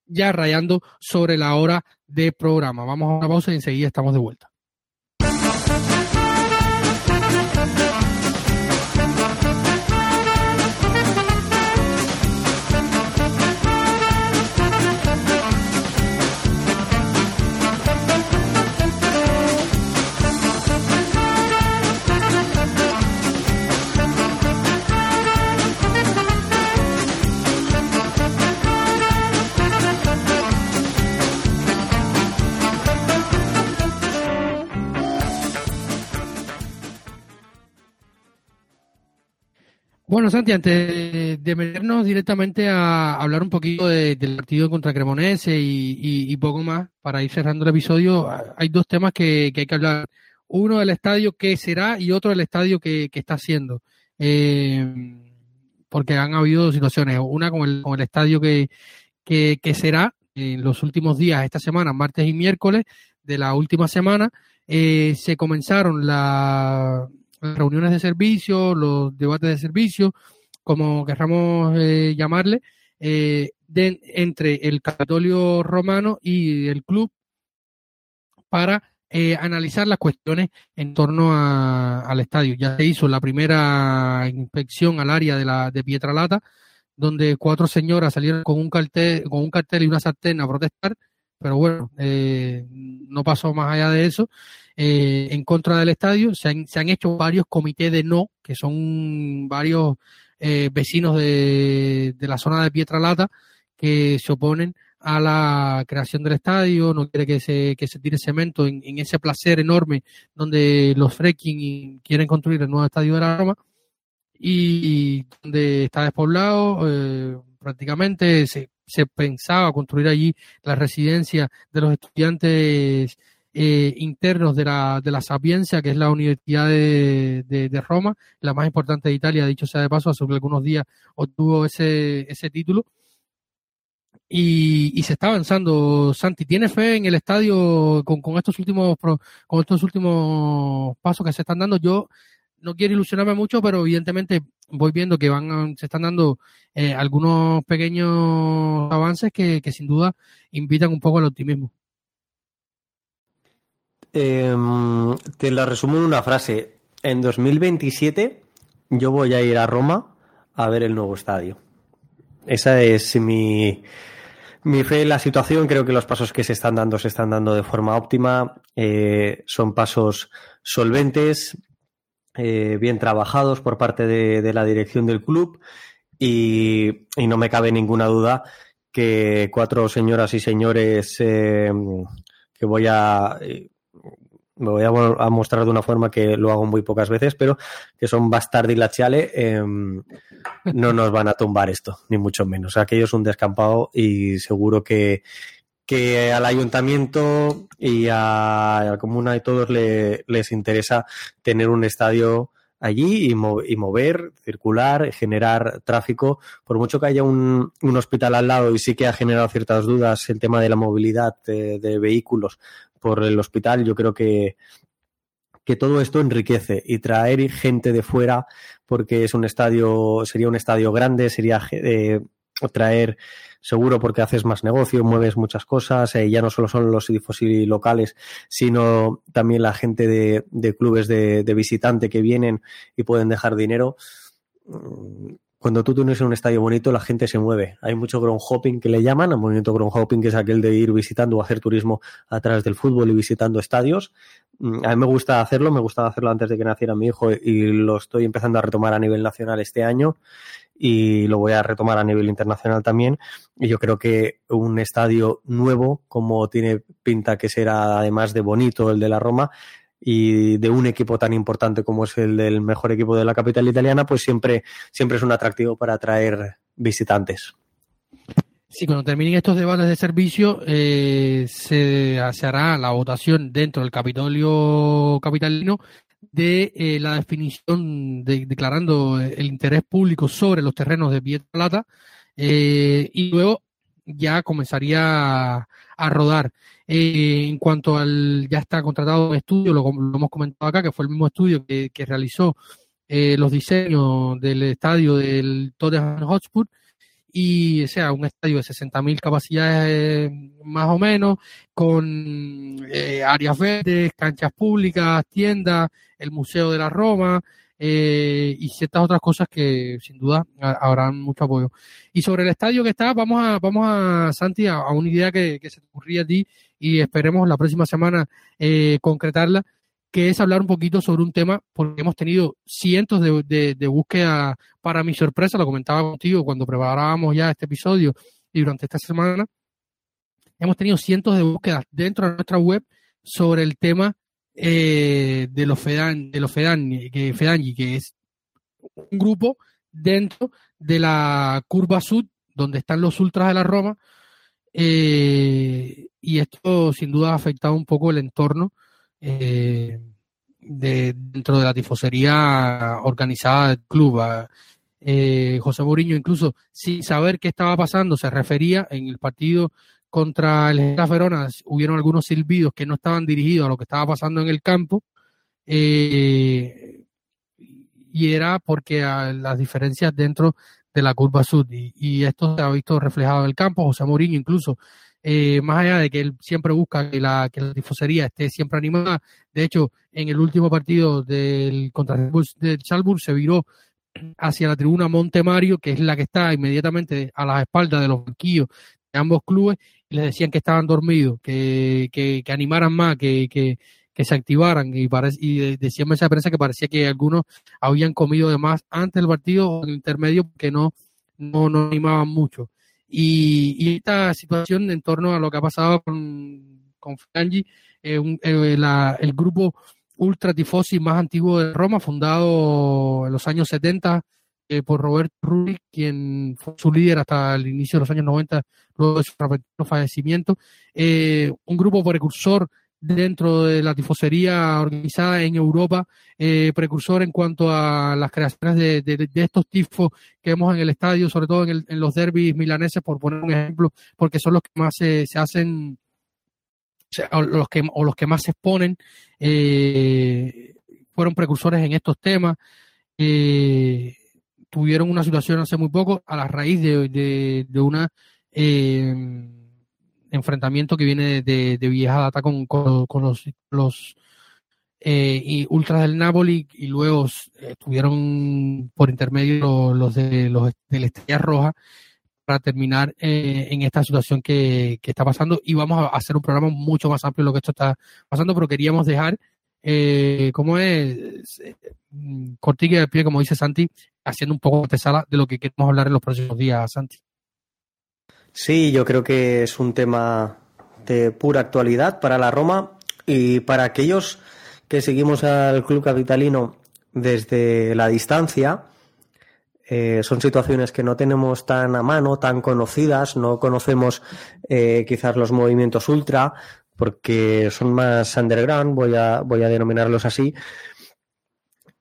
ya rayando sobre la hora de programa. Vamos a una pausa y enseguida estamos de vuelta. Bueno, Santi, antes de meternos directamente a hablar un poquito del partido contra Cremonese y, poco más, para ir cerrando el episodio, hay dos temas que, hay que hablar. Uno del estadio que será y otro del estadio que, está haciendo. Eh, porque han habido situaciones. Una con el, estadio que, que, será en los últimos días, esta semana, martes y miércoles de la última semana, eh, se comenzaron la, reuniones de servicio, los debates de servicio, como querramos eh, llamarle, eh, entre el Capitolio Romano y el club para eh, analizar las cuestiones en torno al estadio. Ya se hizo la primera inspección al área de, la, de Pietralata, donde cuatro señoras salieron con un cartel, con un cartel y una sartén a protestar, pero bueno, no pasó más allá de eso. Eh, en contra del estadio. Se han, se han, hecho varios comités de no, que son varios eh, vecinos de, de, la zona de Pietralata que se oponen a la creación del estadio, no quiere que se, que se tire cemento en, ese placer enorme donde los fracking quieren construir el nuevo estadio de la Roma y donde está despoblado, eh, prácticamente se, se pensaba construir allí la residencia de los estudiantes eh, internos de la, de la Sapienza, que es la Universidad de, de, Roma, la más importante de Italia, dicho sea de paso, hace algunos días obtuvo ese, ese título. Y, y, se está avanzando. Santi, ¿tiene fe en el estadio con, con, estos últimos con estos últimos pasos que se están dando? Yo no quiero ilusionarme mucho, pero evidentemente voy viendo que van se están dando eh, algunos pequeños avances que, que sin duda invitan un poco al optimismo. Em, te la resumo en una frase. En 2027 yo voy a ir a Roma a ver el nuevo estadio. Esa es mi, mi fe en la situación. Creo que los pasos que se están dando se están dando de forma óptima. Eh, son pasos solventes, eh, bien trabajados por parte de, la dirección del club y, no me cabe ninguna duda que cuatro señoras y señores eh, que voy a me voy a, mostrar de una forma que lo hago muy pocas veces, pero que son bastardi laciale, eh, no nos van a tumbar esto, ni mucho menos. Aquello es un descampado y seguro que, que al ayuntamiento y a, la comuna y todos les interesa tener un estadio allí y, mover, circular, generar tráfico. Por mucho que haya un, hospital al lado y sí que ha generado ciertas dudas el tema de la movilidad de vehículos por el hospital, yo creo que, que todo esto enriquece y traer gente de fuera, porque es un estadio, sería un estadio grande, sería eh, traer seguro porque haces más negocio, mueves muchas cosas, eh, ya no solo son los y locales, sino también la gente de, de clubes de, de, visitante que vienen y pueden dejar dinero cuando tú tienes un estadio bonito, la gente se mueve. Hay mucho ground hopping que le llaman, el movimiento ground hopping, que es aquel de ir visitando o hacer turismo a través del fútbol y visitando estadios. Mm, a mí me gusta hacerlo, me gustaba hacerlo antes de que naciera mi hijo y lo estoy empezando a retomar a nivel nacional este año y lo voy a retomar a nivel internacional también. Y yo creo que un estadio nuevo, como tiene pinta que será además de bonito el de la Roma, y de un equipo tan importante como es el del mejor equipo de la capital italiana, pues siempre, siempre es un atractivo para atraer visitantes. Sí, cuando terminen estos debates de servicio, eh, se, hará la votación dentro del Capitolio capitalino de eh, la definición, de, declarando el interés público sobre los terrenos de Pietra Plata, eh, y luego ya comenzaría a rodar. Eh, en cuanto al, ya está contratado un estudio, lo, hemos comentado acá, que fue el mismo estudio que, realizó eh, los diseños del estadio del Tottenham Hotspur, y o sea, un estadio de 60.000 capacidades más o menos, con eh, áreas verdes, canchas públicas, tiendas, el Museo de la Roma, eh, y ciertas otras cosas que sin duda habrán mucho apoyo. Y sobre el estadio que está, vamos a, vamos a Santi, a, una idea que, se te ocurría a ti y esperemos la próxima semana eh, concretarla, que es hablar un poquito sobre un tema, porque hemos tenido cientos de, de, de búsquedas, para mi sorpresa, lo comentaba contigo cuando preparábamos ya este episodio y durante esta semana, hemos tenido cientos de búsquedas dentro de nuestra web sobre el tema eh, de los Fedan, de los Fedan, que Fedangi, que es un grupo dentro de la curva sud, donde están los ultras de la Roma, eh, y esto sin duda ha afectado un poco el entorno eh, de, dentro de la tifosería organizada del club. Eh, José Mourinho incluso sin saber qué estaba pasando se refería en el partido contra el Getafe Verona hubieron algunos silbidos que no estaban dirigidos a lo que estaba pasando en el campo y era porque las diferencias dentro de la curva sur. Y, esto se ha visto reflejado en el campo José Mourinho incluso. Eh, más allá de que él siempre busca que la, que la tifosería esté siempre animada. De hecho en el último partido del contra el del Salzburg se viró hacia la tribuna Montemario, que es la que está inmediatamente a las espaldas de los banquillos de ambos clubes, y les decían que estaban dormidos, que, que, animaran más, que, que, se activaran, y, y decían esa prensa que parecía que algunos habían comido de más antes del partido o en el intermedio, porque no, no, no animaban mucho. Y, esta situación en torno a lo que ha pasado con, con Frangi, eh, eh, el grupo ultra tifosi más antiguo de Roma, fundado en los años 70 eh, por Roberto Rulli, quien fue su líder hasta el inicio de los años 90, luego de su fallecimiento. Eh, un grupo precursor dentro de la tifosería organizada en Europa, eh, precursor en cuanto a las creaciones de, de, estos tifos que vemos en el estadio, sobre todo en, los derbis milaneses, por poner un ejemplo, porque son los que más se, se hacen o los que, o los que más se exponen eh, fueron precursores en estos temas. Eh, tuvieron una situación hace muy poco a la raíz de, de, de un eh, enfrentamiento que viene de, vieja data con, con, los, los y ultras del Napoli y luego estuvieron por intermedio los, de los de la Estrella Roja para terminar eh, en esta situación que, está pasando y vamos a hacer un programa mucho más amplio de lo que esto está pasando, pero queríamos dejar, eh, como es, eh, cortilla de pie, como dice Santi, haciendo un poco de sala de lo que queremos hablar en los próximos días, Santi. Sí, yo creo que es un tema de pura actualidad para la Roma y para aquellos que seguimos al club capitalino desde la distancia eh, son situaciones que no tenemos tan a mano, tan conocidas, no conocemos eh, quizás los movimientos ultra, porque son más underground, voy a, voy a denominarlos así.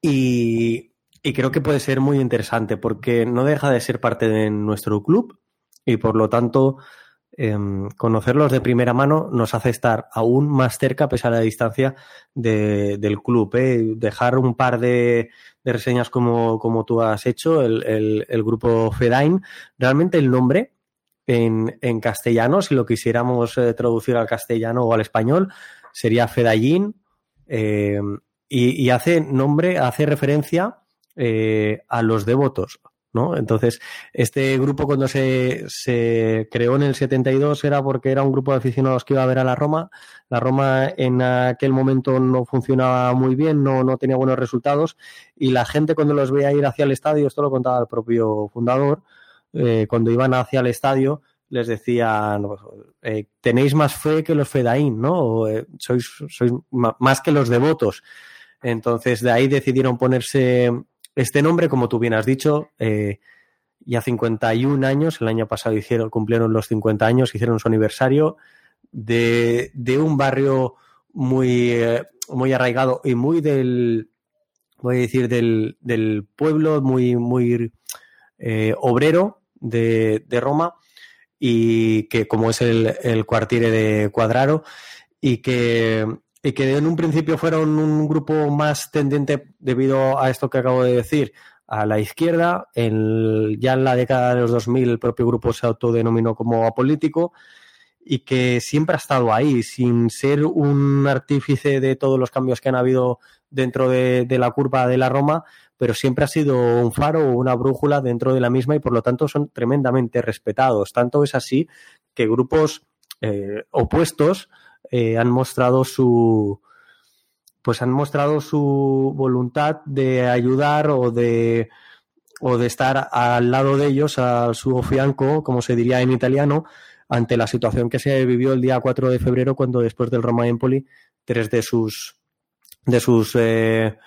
Y, y creo que puede ser muy interesante, porque no deja de ser parte de nuestro club y por lo tanto Em, conocerlos de primera mano nos hace estar aún más cerca, a pesar de la distancia, del club. ¿eh? Dejar un par de, reseñas como, como, tú has hecho, el, grupo Fedain. Realmente el nombre en, en, castellano, si lo quisiéramos eh, traducir al castellano o al español, sería Fedayin. Em, y, y, hace nombre, hace referencia eh, a los devotos, entonces, este grupo cuando se, se, creó en el 72 era porque era un grupo de aficionados que iba a ver a la Roma. La Roma en aquel momento no funcionaba muy bien, no, no tenía buenos resultados y la gente cuando los veía ir hacia el estadio, esto lo contaba el propio fundador, eh, cuando iban hacia el estadio les decía, eh, tenéis más fe que los fedaín, ¿no? Eh, sois, sois más que los devotos. Entonces, de ahí decidieron ponerse este nombre, como tú bien has dicho, eh, ya 51 años, el año pasado hicieron, cumplieron los 50 años, hicieron su aniversario de, un barrio muy, eh, muy arraigado y muy del, voy a decir, del, del pueblo, muy, muy eh, obrero de, de, Roma y que como es el, el cuartiere de Cuadraro y que y que en un principio fueron un grupo más tendiente debido a esto que acabo de decir a la izquierda. En, ya en la década de los 2000 el propio grupo se autodenominó como apolítico y que siempre ha estado ahí, sin ser un artífice de todos los cambios que han habido dentro de, la curva de la Roma, pero siempre ha sido un faro o una brújula dentro de la misma y por lo tanto son tremendamente respetados. Tanto es así que grupos eh, opuestos eh, han mostrado su pues han mostrado su voluntad de ayudar o de o de estar al lado de ellos, a su fianco, como se diría en italiano, ante la situación que se vivió el día 4 de febrero, cuando después del Roma Empoli, tres de sus de sus eh,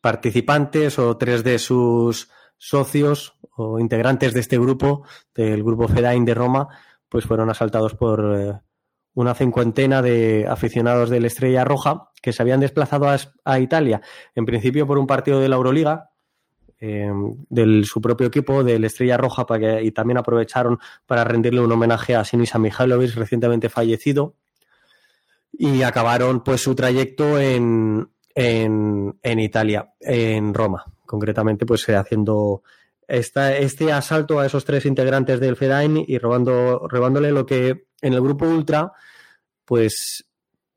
participantes o tres de sus socios o integrantes de este grupo, del grupo Fedain de Roma, pues fueron asaltados por eh, una cincuentena de aficionados de la Estrella Roja que se habían desplazado a, Italia, en principio por un partido de la Euroliga, eh, de su propio equipo, de la Estrella Roja, para que, y también aprovecharon para rendirle un homenaje a Sinisa Mihailovic, recientemente fallecido, y acabaron pues su trayecto en, en, en Italia, en Roma, concretamente pues haciendo esta, este asalto a esos tres integrantes del FEDAIN y robando, robándole lo que en el grupo Ultra pues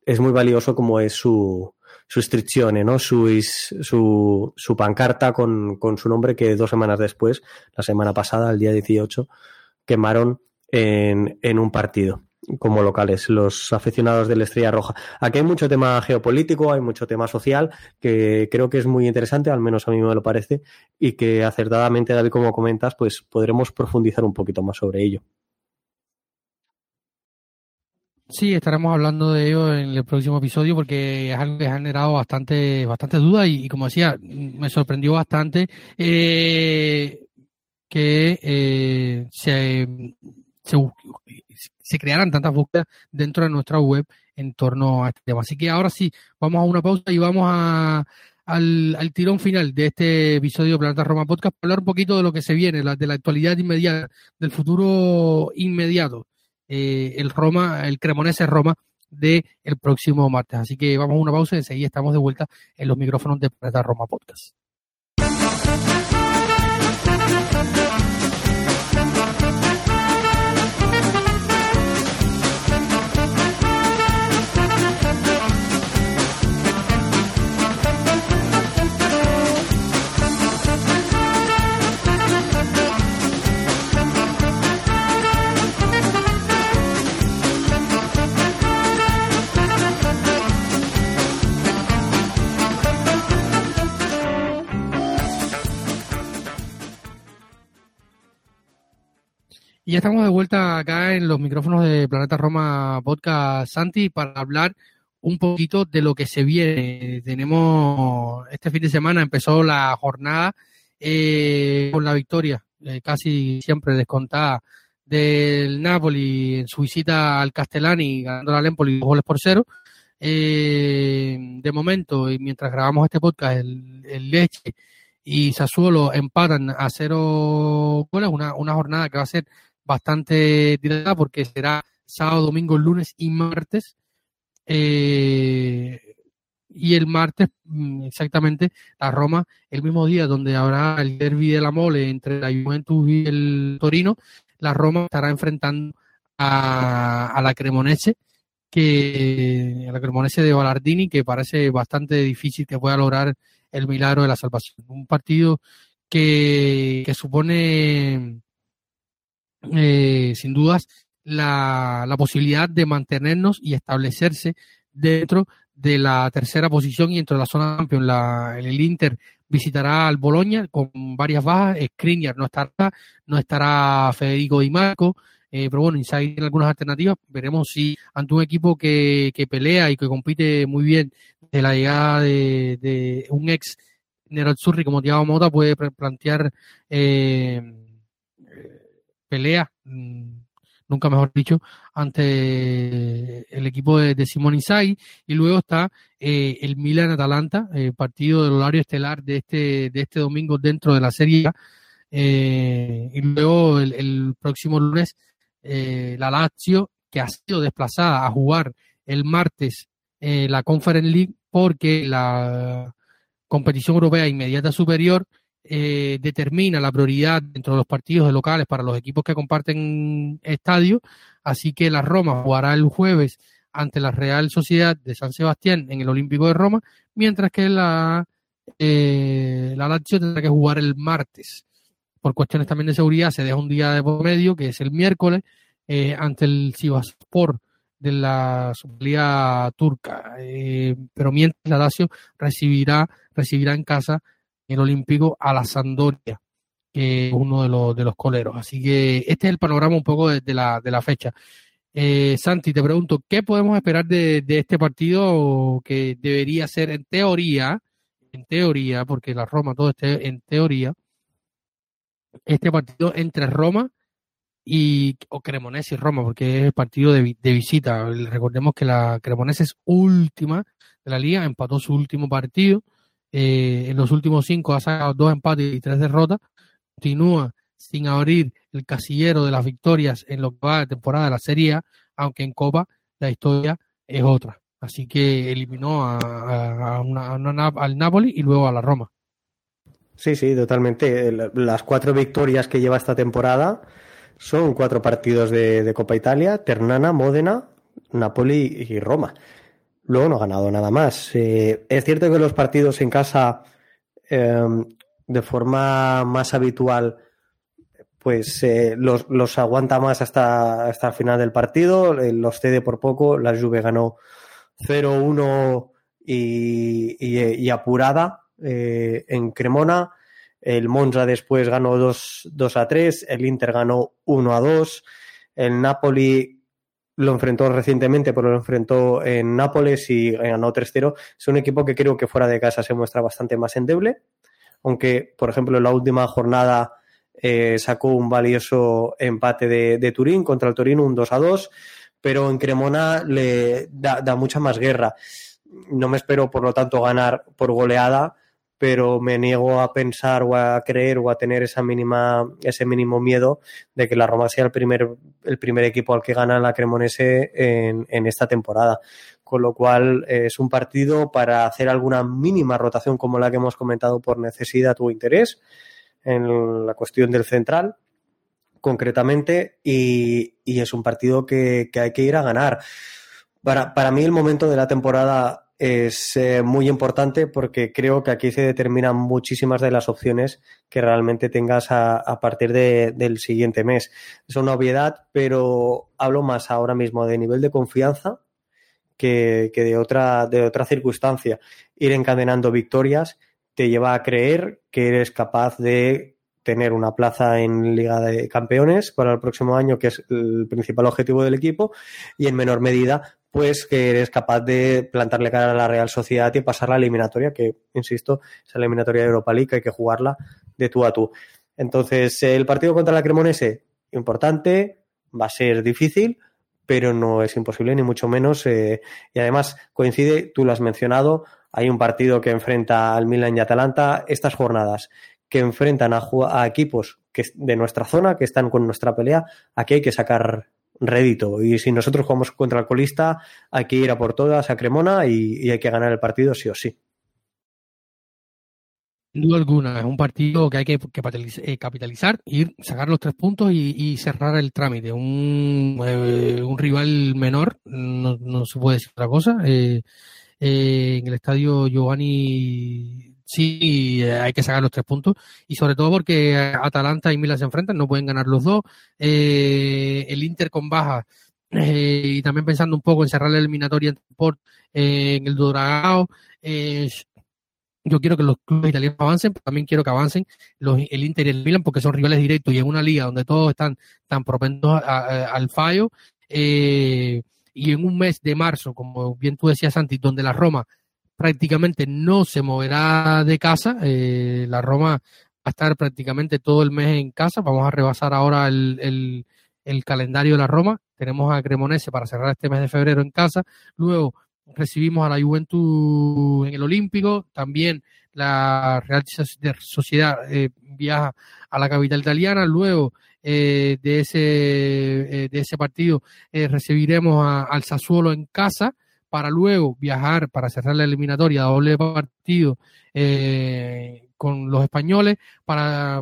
es muy valioso como es su, su inscripción, ¿no? Su, su, su pancarta con, con, su nombre que dos semanas después, la semana pasada, el día 18, quemaron en, en un partido como locales, los aficionados de la Estrella Roja. Aquí hay mucho tema geopolítico, hay mucho tema social, que creo que es muy interesante, al menos a mí me lo parece, y que acertadamente, David, como comentas, pues podremos profundizar un poquito más sobre ello. Sí, estaremos hablando de ello en el próximo episodio porque ha generado bastante, bastante dudas y, como decía, me sorprendió bastante eh, que eh, se, se, se crearan tantas búsquedas dentro de nuestra web en torno a este tema. Así que ahora sí, vamos a una pausa y vamos a, al, al, tirón final de este episodio de Planeta Roma Podcast para hablar un poquito de lo que se viene, la, de la actualidad inmediata, del futuro inmediato, eh, el Roma, el Cremonese Roma de el próximo martes. Así que vamos a una pausa y enseguida estamos de vuelta en los micrófonos de Planeta Roma Podcast. Y ya estamos de vuelta acá en los micrófonos de Planeta Roma Podcast Santi para hablar un poquito de lo que se viene. Tenemos este fin de semana empezó la jornada eh, con la victoria eh, casi siempre descontada del Napoli en su visita al Castellani ganando al Empoli dos goles por cero. Eh, de momento, y mientras grabamos este podcast, el, el Leche y Sassuolo empatan a cero goles, una, una jornada que va a ser bastante tirada porque será sábado, domingo, lunes y martes. Eh, y el martes, mm, exactamente, la Roma, el mismo día donde habrá el derby de la mole entre la Juventus y el Torino, la Roma estará enfrentando a, a la Cremonese, que a la Cremonese de Ballardini, que parece bastante difícil que pueda lograr el milagro de la salvación. Un partido que, que supone eh, sin dudas, la, posibilidad de mantenernos y establecerse dentro de la tercera posición y dentro de la zona campeón. La, el Inter visitará al Boloña con varias bajas. Skriniar no estará, no estará Federico Di Marco. Eh, pero bueno, Inside tiene algunas alternativas. Veremos si ante un equipo que, que pelea y que compite muy bien de la llegada de, de un ex Nerazzurri como Thiago Mota puede plantear eh, pelea, mm, nunca mejor dicho, ante el equipo de, de Simón Inzaghi. Y luego está eh, el Milan Atalanta, eh, partido del horario estelar de este de este domingo dentro de la Serie eh, y luego el, próximo lunes la Lazio que ha sido desplazada a jugar el martes la Conference League porque la competición europea inmediata superior eh, determina la prioridad dentro de los partidos locales para los equipos que comparten estadio. Así que la Roma jugará el jueves ante la Real Sociedad de San Sebastián en el Olímpico de Roma, mientras que la, eh, la Lazio tendrá que jugar el martes. Por cuestiones también de seguridad, se deja un día de por medio, que es el miércoles, eh, ante el Sivaspor de la Superliga turca. Eh, pero mientras la Lazio recibirá, recibirá en casa el Olímpico a la Sandoria, que es uno de los, de los coleros. Así que este es el panorama un poco de, la, de la fecha. Eh, Santi, te pregunto, ¿qué podemos esperar de, de, este partido que debería ser en teoría, en teoría, porque la Roma todo esté en teoría, este partido entre Roma y o Cremonese y Roma, porque es el partido de, de, visita. Recordemos que la Cremonese es última de la liga, empató su último partido. Eh, en los últimos cinco ha sacado dos empates y tres derrotas. Continúa sin abrir el casillero de las victorias en lo que va de temporada de la Serie A, aunque en Copa la historia es otra. Así que eliminó a, una, a al Napoli y luego a la Roma. Sí, sí, totalmente. Las cuatro victorias que lleva esta temporada son cuatro partidos de, de Copa Italia, Ternana, Módena, Napoli y Roma. Luego no ha ganado nada más. Es cierto que los partidos en casa, eh, de forma más habitual, pues eh, los, aguanta más hasta, hasta el final del partido, eh, los cede por poco. La Juve ganó 0-1 y, y, y, apurada eh, en Cremona. El Monza después ganó 2, 2 a 3, el Inter ganó 1 a 2, el Napoli lo enfrentó recientemente, pero lo enfrentó en Nápoles y ganó 3-0. Es un equipo que creo que fuera de casa se muestra bastante más endeble, aunque, por ejemplo, en la última jornada eh, sacó un valioso empate de, Turín contra el Torino, un 2 a 2, pero en Cremona le da mucha más guerra. No me espero, por lo tanto, ganar por goleada, pero me niego a pensar o a creer o a tener esa mínima, ese mínimo miedo de que la Roma sea el primer, el primer equipo al que gana la Cremonese en, en esta temporada. Con lo cual eh, es un partido para hacer alguna mínima rotación como la que hemos comentado por necesidad o interés en la cuestión del central concretamente y, y es un partido que, que, hay que ir a ganar. Para, para mí el momento de la temporada es eh, muy importante porque creo que aquí se determinan muchísimas de las opciones que realmente tengas a, a partir de, del siguiente mes. Es una obviedad, pero hablo más ahora mismo de nivel de confianza que, que de, otra, de otra circunstancia. Ir encadenando victorias te lleva a creer que eres capaz de tener una plaza en Liga de Campeones para el próximo año, que es el principal objetivo del equipo, y en menor medida pues que eres capaz de plantarle cara a la Real Sociedad y pasar la eliminatoria, que, insisto, es la eliminatoria de Europa League, hay que jugarla de tú a tú. Entonces, el partido contra la Cremonese, importante, va a ser difícil, pero no es imposible, ni mucho menos. Eh, y además, coincide, tú lo has mencionado, hay un partido que enfrenta al Milan y Atalanta estas jornadas, que enfrentan a, a equipos que de nuestra zona, que están con nuestra pelea, aquí hay que sacar Y si nosotros jugamos contra el colista, hay que ir a por todas a Cremona y, hay que ganar el partido sí o sí. Sin duda alguna, es un partido que hay que, que capitalizar, ir, sacar los tres puntos y, cerrar el trámite. Un, eh, un rival menor, no, se puede decir otra cosa. Eh, eh, en el estadio Giovanni sí hay que sacar los tres puntos y sobre todo porque Atalanta y Milan se enfrentan, no pueden ganar los dos. Eh, el Inter con baja eh, y también pensando un poco en cerrar la eliminatoria en, por, eh, en el Doragao. yo quiero que los clubes italianos avancen, pero también quiero que avancen los, el Inter y el Milan porque son rivales directos y en una liga donde todos están tan propensos al fallo. y en un mes de marzo, como bien tú decías, Santi, donde la Roma prácticamente no se moverá de casa. Eh, la Roma va a estar prácticamente todo el mes en casa. Vamos a rebasar ahora el, el, el, calendario de la Roma. Tenemos a Cremonese para cerrar este mes de febrero en casa. Luego recibimos a la Juventus en el Olímpico. También la Real Sociedad eh, viaja a la capital italiana. Luego eh, de, ese, eh, de ese partido eh, recibiremos a, al Sassuolo en casa para luego viajar para cerrar la eliminatoria doble partido eh, con los españoles para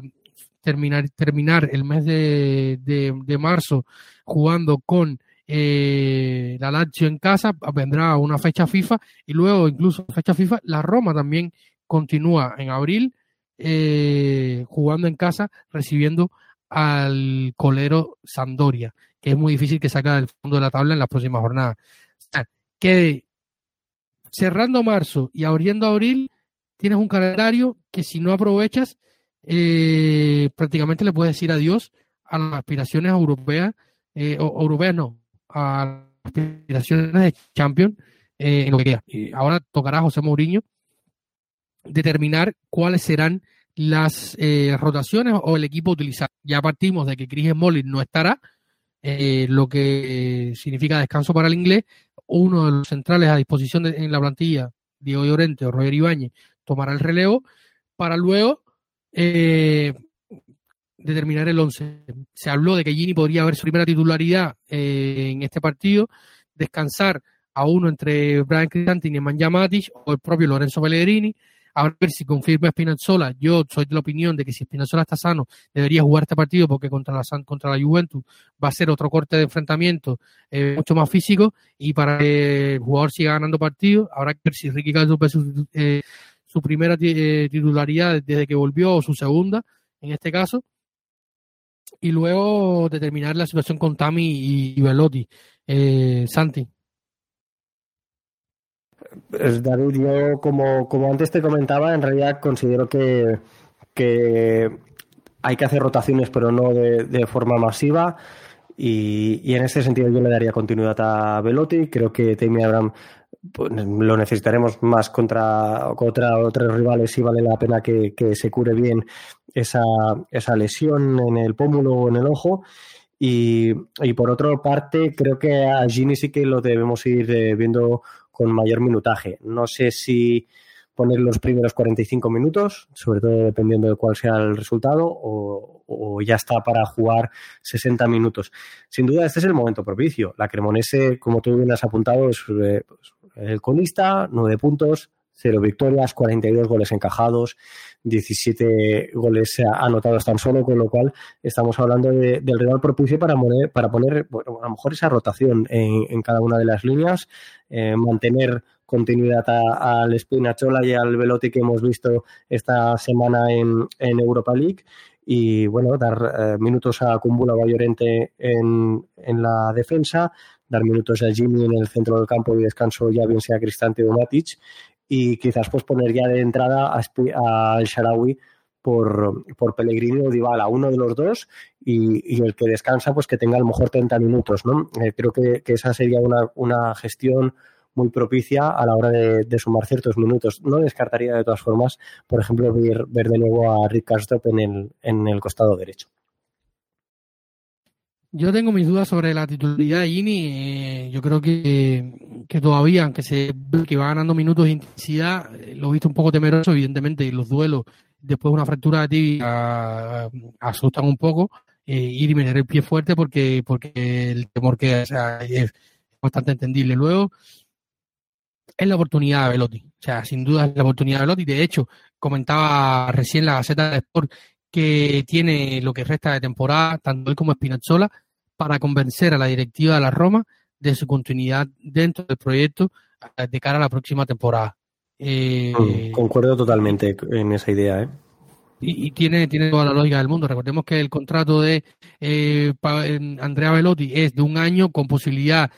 terminar, terminar el mes de, de, marzo jugando con eh, la Lazio en casa, vendrá una fecha FIFA y luego incluso fecha FIFA, la Roma también continúa en abril eh, jugando en casa, recibiendo al colero Sandoria, que es muy difícil que saque del fondo de la tabla en las próximas jornadas que cerrando marzo y abriendo abril, tienes un calendario que si no aprovechas, eh, prácticamente le puedes decir adiós a las aspiraciones europeas, eh, o, europeas no, a las aspiraciones de Champions eh, en lo que queda. Ahora tocará a José Mourinho determinar cuáles serán las eh, rotaciones o el equipo utilizar. Ya partimos de que Chris Smalling no estará, eh, lo que significa descanso para el inglés. Uno de los centrales a disposición en la plantilla, Diego Llorente o Roger Ibáñez, tomará el relevo para luego eh, determinar el 11. Se habló de que Gini podría haber su primera titularidad en este partido, descansar a uno entre Brian Cristante y Nemanja Matic o el propio Lorenzo Pellegrini. A ver si confirma Spinazzola. Yo soy de la opinión de que si Spinazzola está sano, debería jugar este partido porque contra la, contra la Juventus va a ser otro corte de enfrentamiento eh, mucho más físico y para que el jugador siga ganando partidos, habrá que ver si Ricky Caldo su, eh, su primera eh, titularidad desde que volvió o su segunda, en este caso. Y luego determinar la situación con Tami y, y Velotti. Santi. David, yo como, como antes te comentaba, en realidad considero que, que hay que hacer rotaciones, pero no de, forma masiva. Y, en ese sentido yo le daría continuidad a Velotti. Creo que Tammy Abraham pues, lo necesitaremos más contra, contra otros rivales y vale la pena que, que, se cure bien esa, esa lesión en el pómulo o en el ojo. Y, y por otra parte, creo que a Gini sí que lo debemos ir eh, viendo con mayor minutaje. No sé si poner los primeros 45 minutos, sobre todo dependiendo de cuál sea el resultado, o, ya está para jugar 60 minutos. Sin duda, este es el momento propicio. La Cremonese, como tú bien has apuntado, es eh, pues, el colista, 9 puntos, 0 victorias, 42 goles encajados, 17 goles anotados tan solo, con lo cual estamos hablando del rival propicio para, para poner bueno, a lo mejor esa rotación en, cada una de las líneas, eh, mantener continuidad al Spinachola y al Velotti que hemos visto esta semana en, Europa League y bueno, dar eh, minutos a Kumbula Bayorente en, en la defensa, dar minutos a Jimmy en el centro del campo y descanso ya bien sea Cristante o Matic y quizás pues poner ya de entrada al Sharawi por, por Pellegrini o Dybala, uno de los dos, y, el que descansa, pues que tenga a lo mejor 30 minutos, ¿no? Eh, creo que, esa sería una, una, gestión muy propicia a la hora de, sumar ciertos minutos. No descartaría de todas formas, por ejemplo, ver, ver de nuevo a Rick Karsdorp en el, en el costado derecho. Yo tengo mis dudas sobre la titularidad de Gini. Eh, yo creo que, que, todavía, aunque se que va ganando minutos de intensidad, eh, lo he visto un poco temeroso, evidentemente, y los duelos después de una fractura de tibia asustan un poco. Eh, ir y meter el pie fuerte porque, porque el temor que es bastante entendible. Luego, es la oportunidad de Velotti. O sea, sin duda es la oportunidad de Velotti. De hecho, comentaba recién la Gaceta de Sport que tiene lo que resta de temporada, tanto él como Spinazzola, para convencer a la directiva de la Roma de su continuidad dentro del proyecto eh, de cara a la próxima temporada. Eh, mm, concuerdo totalmente en esa idea. ¿eh? Y, tiene, tiene toda la lógica del mundo. Recordemos que el contrato de eh, Andrea Velotti es de un año con posibilidad,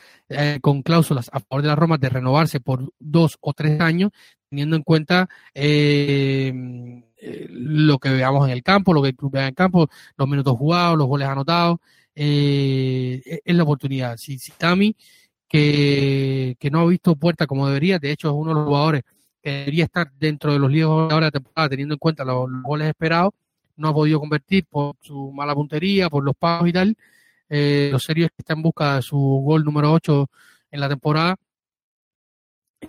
con cláusulas a favor de la Roma, de renovarse por dos o tres años, teniendo en cuenta eh, eh, lo que veamos en el campo, lo que el club vea en el campo, los minutos jugados, los goles anotados, eh, e-, es la oportunidad. Si, si Tami, que, no ha visto puerta como debería, de hecho es uno de los jugadores que debería estar dentro de los líos ahora de la temporada, teniendo en cuenta los, goles esperados, no ha podido convertir por su mala puntería, por los pagos y tal. Eh, lo serio es que está en busca de su gol número 8 en la temporada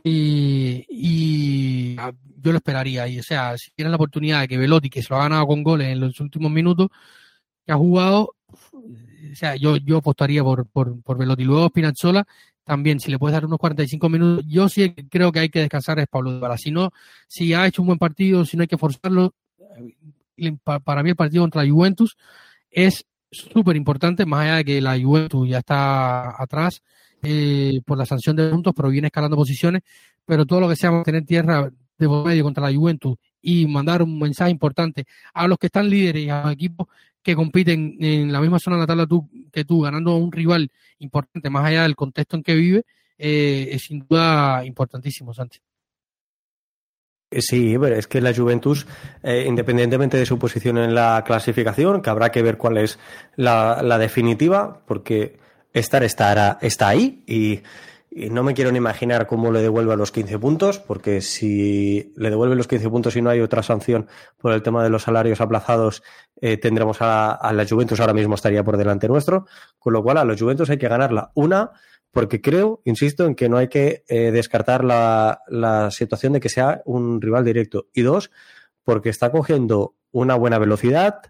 y, ah, yo lo esperaría. Y, o sea, si tienen la oportunidad de que Velotti, que se lo ha ganado con goles en los últimos minutos, que ha jugado, o sea, yo, yo apostaría por, por, por Velotti. Luego Spinazzola, también, si le puedes dar unos 45 minutos, yo sí creo que hay que descansar es Pablo Dybala. Si no, si ha hecho un buen partido, si no hay que forzarlo, eh, para mí el partido contra Juventus es súper importante, más allá de que la Juventus ya está atrás, eh, por la sanción de puntos, pero viene escalando posiciones. Pero todo lo que sea mantener tierra de medio contra la Juventus y mandar un mensaje importante a los que están líderes y a los equipos que compiten en la misma zona la tú, que tú, ganando a un rival importante, más allá del contexto en que vive, eh, es sin duda importantísimo. Eh, sí, pero es que la Juventus, independientemente de su posición en la clasificación, que habrá que ver cuál es la definitiva, porque estar está, está ahí y, Y no me quiero ni imaginar cómo le devuelve los 15 puntos, porque si le devuelve los 15 puntos y no hay otra sanción por el tema de los salarios aplazados, eh, tendremos a, la Juventus ahora mismo estaría por delante nuestro. Con lo cual, a los Juventus hay que ganarla. Una, porque creo, insisto, en que no hay que eh, descartar la, la situación de que sea un rival directo. Y dos, porque está cogiendo una buena velocidad,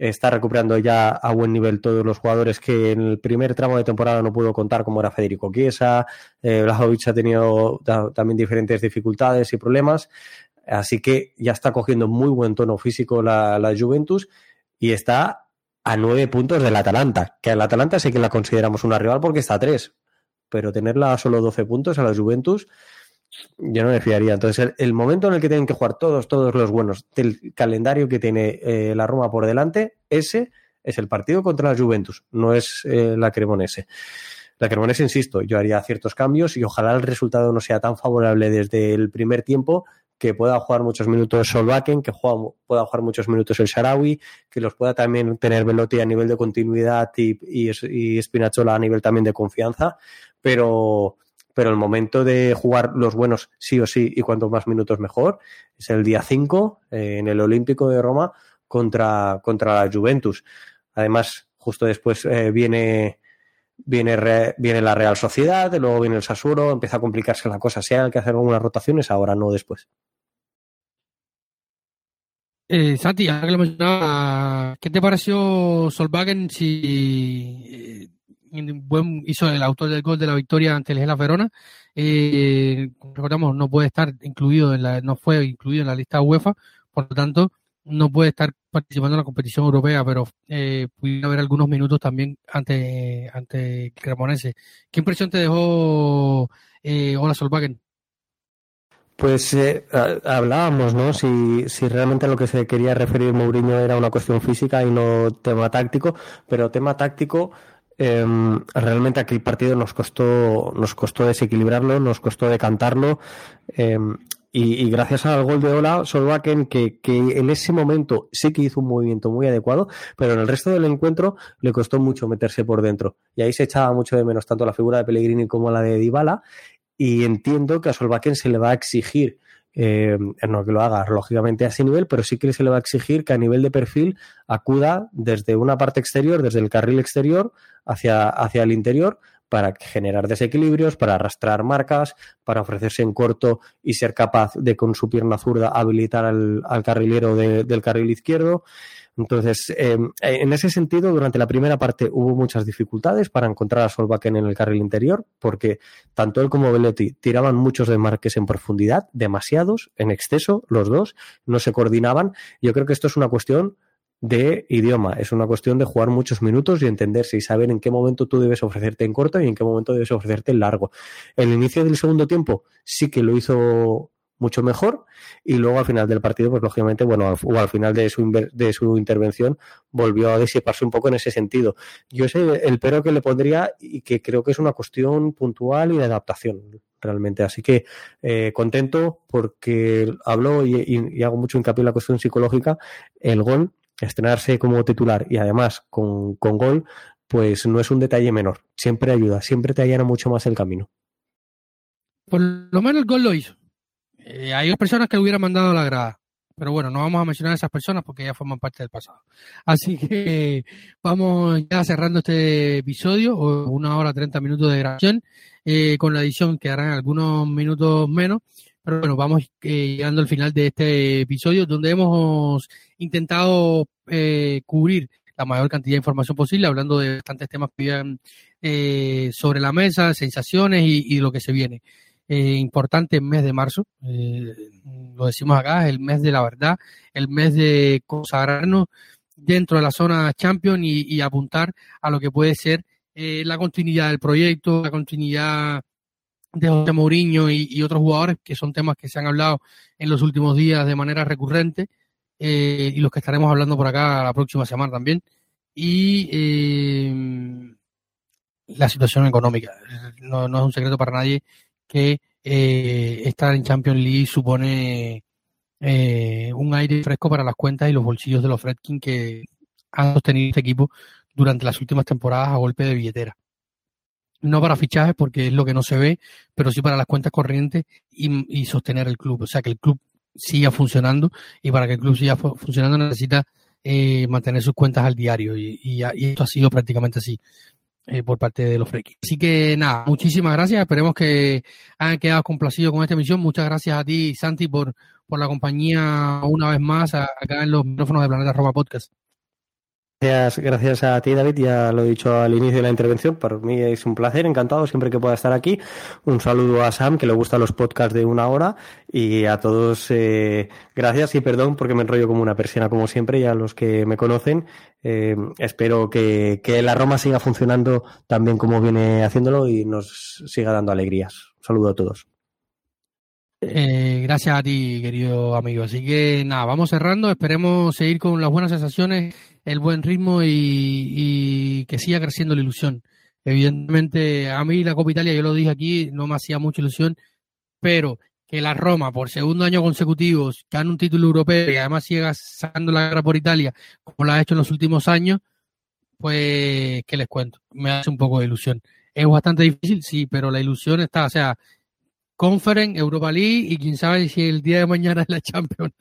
está recuperando ya a buen nivel todos los jugadores que en el primer tramo de temporada no pudo contar, como era Federico Chiesa, eh, ha tenido también diferentes dificultades y problemas, así que ya está cogiendo muy buen tono físico la, la Juventus y está a nueve puntos del Atalanta, que al Atalanta sí que la consideramos una rival porque está a tres, pero tenerla a solo 12 puntos a la Juventus yo no me fiaría. Entonces, el, momento en el que tienen que jugar todos, todos los buenos del calendario que tiene eh, la Roma por delante, ese es el partido contra la Juventus, no es eh, la Cremonese. La Cremonese, insisto, yo haría ciertos cambios y ojalá el resultado no sea tan favorable desde el primer tiempo que pueda jugar muchos minutos Solbakken, que pueda jugar muchos minutos el Sharawi, que los pueda también tener Velotti a nivel de continuidad y, y, y Spinazzola a nivel también de confianza, pero pero el momento de jugar los buenos sí o sí y cuanto más minutos mejor es el día 5 eh, en el Olímpico de Roma contra, contra la Juventus. Además, justo después eh, viene, viene, viene la Real Sociedad, luego viene el Sassuolo, empieza a complicarse la cosa. Si hay que hacer algunas rotaciones, ahora no después. Eh, Santi, ¿qué te pareció Solvagen si hizo el autor del gol de la victoria ante el Gela Verona. Eh, recordamos, no puede estar incluido en la, no fue incluido en la lista UEFA, por lo tanto, no puede estar participando en la competición europea, pero eh, pudiera haber algunos minutos también ante, ante Cremonese. ¿Qué impresión te dejó eh, Ola Solvagen? Pues eh, hablábamos, ¿no? Si, si realmente lo que se quería referir Mourinho era una cuestión física y no tema táctico, pero tema táctico Em, realmente aquel partido nos costó, nos costó desequilibrarlo, nos costó decantarlo. Em, y, gracias al gol de Ola Solbakken, que, en ese momento sí que hizo un movimiento muy adecuado, pero en el resto del encuentro le costó mucho meterse por dentro. Y ahí se echaba mucho de menos tanto la figura de Pellegrini como la de Dybala. Y entiendo que a Solbakken se le va a exigir eh, no que lo haga lógicamente a ese nivel, pero sí que se le va a exigir que a nivel de perfil acuda desde una parte exterior, desde el carril exterior hacia, hacia el interior para generar desequilibrios, para arrastrar marcas, para ofrecerse en corto y ser capaz de con su pierna zurda habilitar al, carrilero del carril izquierdo. Entonces, em, en ese sentido, durante la primera parte hubo muchas dificultades para encontrar a Solbakken en el carril interior, porque tanto él como Bellotti tiraban muchos de marques en profundidad, demasiados, en exceso, los dos, no se coordinaban. Yo creo que esto es una cuestión de idioma, es una cuestión de jugar muchos minutos y entenderse y saber en qué momento tú debes ofrecerte en corto y en qué momento debes ofrecerte en largo. El inicio del segundo tiempo sí que lo hizo mucho mejor. Y luego al final del partido pues lógicamente bueno o al final de su de su intervención volvió a disiparse un poco en ese sentido. Yo sé el pero que le pondría y que creo que es una cuestión puntual y de adaptación realmente. Así que eh, contento porque hablo y, hago mucho hincapié en la cuestión psicológica. El gol estrenarse como titular y además con, con gol pues no es un detalle menor. Siempre ayuda siempre te allana mucho más el camino. Por lo menos el gol lo hizo eh, hay personas que lo hubieran mandado a la grada, pero bueno, no vamos a mencionar a esas personas porque ya forman parte del pasado. Así que *laughs* vamos ya cerrando este episodio, una hora treinta minutos de grabación, eh, con la edición que harán algunos minutos menos. Pero bueno, vamos eh, llegando al final de este episodio donde hemos intentado cubrir la mayor cantidad de información posible, hablando de bastantes temas que habían sobre la mesa, sensaciones y, y lo que se viene eh, importante mes de marzo, eh, lo decimos acá, es el mes de la verdad, el mes de consagrarnos dentro de la zona champion y, apuntar a lo que puede ser eh, la continuidad del proyecto, la continuidad de José Mourinho y, otros jugadores, que son temas que se han hablado en los últimos días de manera recurrente eh, y los que estaremos hablando por acá la próxima semana también. Y eh, la situación económica. No, no, es un secreto para nadie que eh, estar en Champions League supone eh, un aire fresco para las cuentas y los bolsillos de los Fredkin que han sostenido este equipo durante las últimas temporadas a golpe de billetera. no para fichajes porque es lo que no se ve, pero sí para las cuentas corrientes y, sostener el club. O sea, que el club siga funcionando y para que el club siga funcionando necesita eh, mantener sus cuentas al diario y, esto ha sido prácticamente así eh, por parte de los frikis. Así que nada, muchísimas gracias. Esperemos que hayan quedado complacidos con esta emisión. Muchas gracias a ti, Santi, por, por la compañía una vez más acá en los micrófonos de Planeta Roma Podcast. Gracias, gracias a ti, David. Ya lo he dicho al inicio de la intervención. Para mí es un placer, encantado siempre que pueda estar aquí. Un saludo a Sam, que le gustan los podcasts de una hora. Y a todos, eh, gracias y perdón porque me enrollo como una persiana, como siempre. Y a los que me conocen, eh, espero que, la Roma siga funcionando tan bien como viene haciéndolo y nos siga dando alegrías. Un saludo a todos. Eh, gracias a ti, querido amigo. Así que nada, vamos cerrando. Esperemos seguir con las buenas sensaciones el buen ritmo y, que siga creciendo la ilusión. Evidentemente, a mí la Copa Italia, yo lo dije aquí, no me hacía mucha ilusión, pero que la Roma, por segundo año consecutivo, gane un título europeo y además siga sacando la guerra por Italia, como lo ha hecho en los últimos años, pues, ¿qué les cuento? Me hace un poco de ilusión. Es bastante difícil, sí, pero la ilusión está, o sea, Conference, Europa League y quién sabe si el día de mañana es *laughs* la Champions.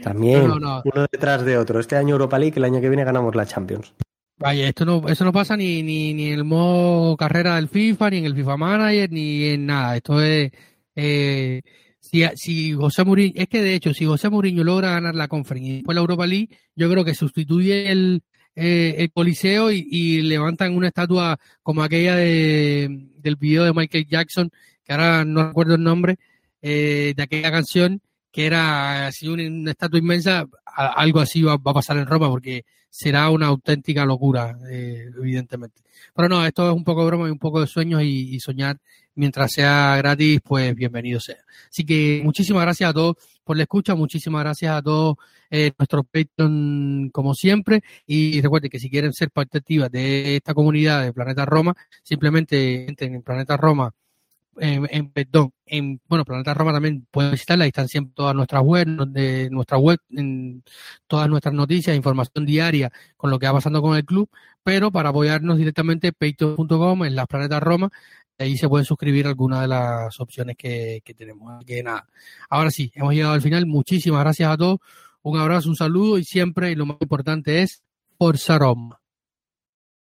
También, uno detrás de otro. Este año Europa League, el año que viene ganamos la Champions. Vaya, esto no, eso no pasa ni, ni, ni en el modo carrera del FIFA, ni en el FIFA Manager, ni en nada. Esto es, eh, si, si José Mourinho, es que de hecho, si José Mourinho logra ganar la Conference y después la Europa League, yo creo que sustituye el, eh, el Coliseo y, y, levantan una estatua como aquella de, del video de Michael Jackson ahora no recuerdo el nombre, eh, de aquella canción, que era así una, estatua inmensa, algo así va, a pasar en Roma, porque será una auténtica locura, eh, evidentemente. Pero no, esto es un poco de broma y un poco de sueños y, soñar mientras sea gratis, pues bienvenido sea. Así que muchísimas gracias a todos por la escucha, muchísimas gracias a todos eh, nuestros Patreon como siempre y recuerden que si quieren ser parte activa de esta comunidad de Planeta Roma, simplemente entren en Planeta Roma en, perdón, en, bueno, Planeta Roma también pueden visitarla, ahí están siempre todas nuestras web, de nuestra web, en todas nuestras noticias, información diaria con lo que va pasando con el club, pero para apoyarnos directamente, patreon.com en las Planetas Roma, ahí se pueden suscribir algunas de las opciones que, que tenemos. Que nada, ahora sí, hemos llegado al final, muchísimas gracias a todos, un abrazo, un saludo y siempre lo más importante es Forza Roma.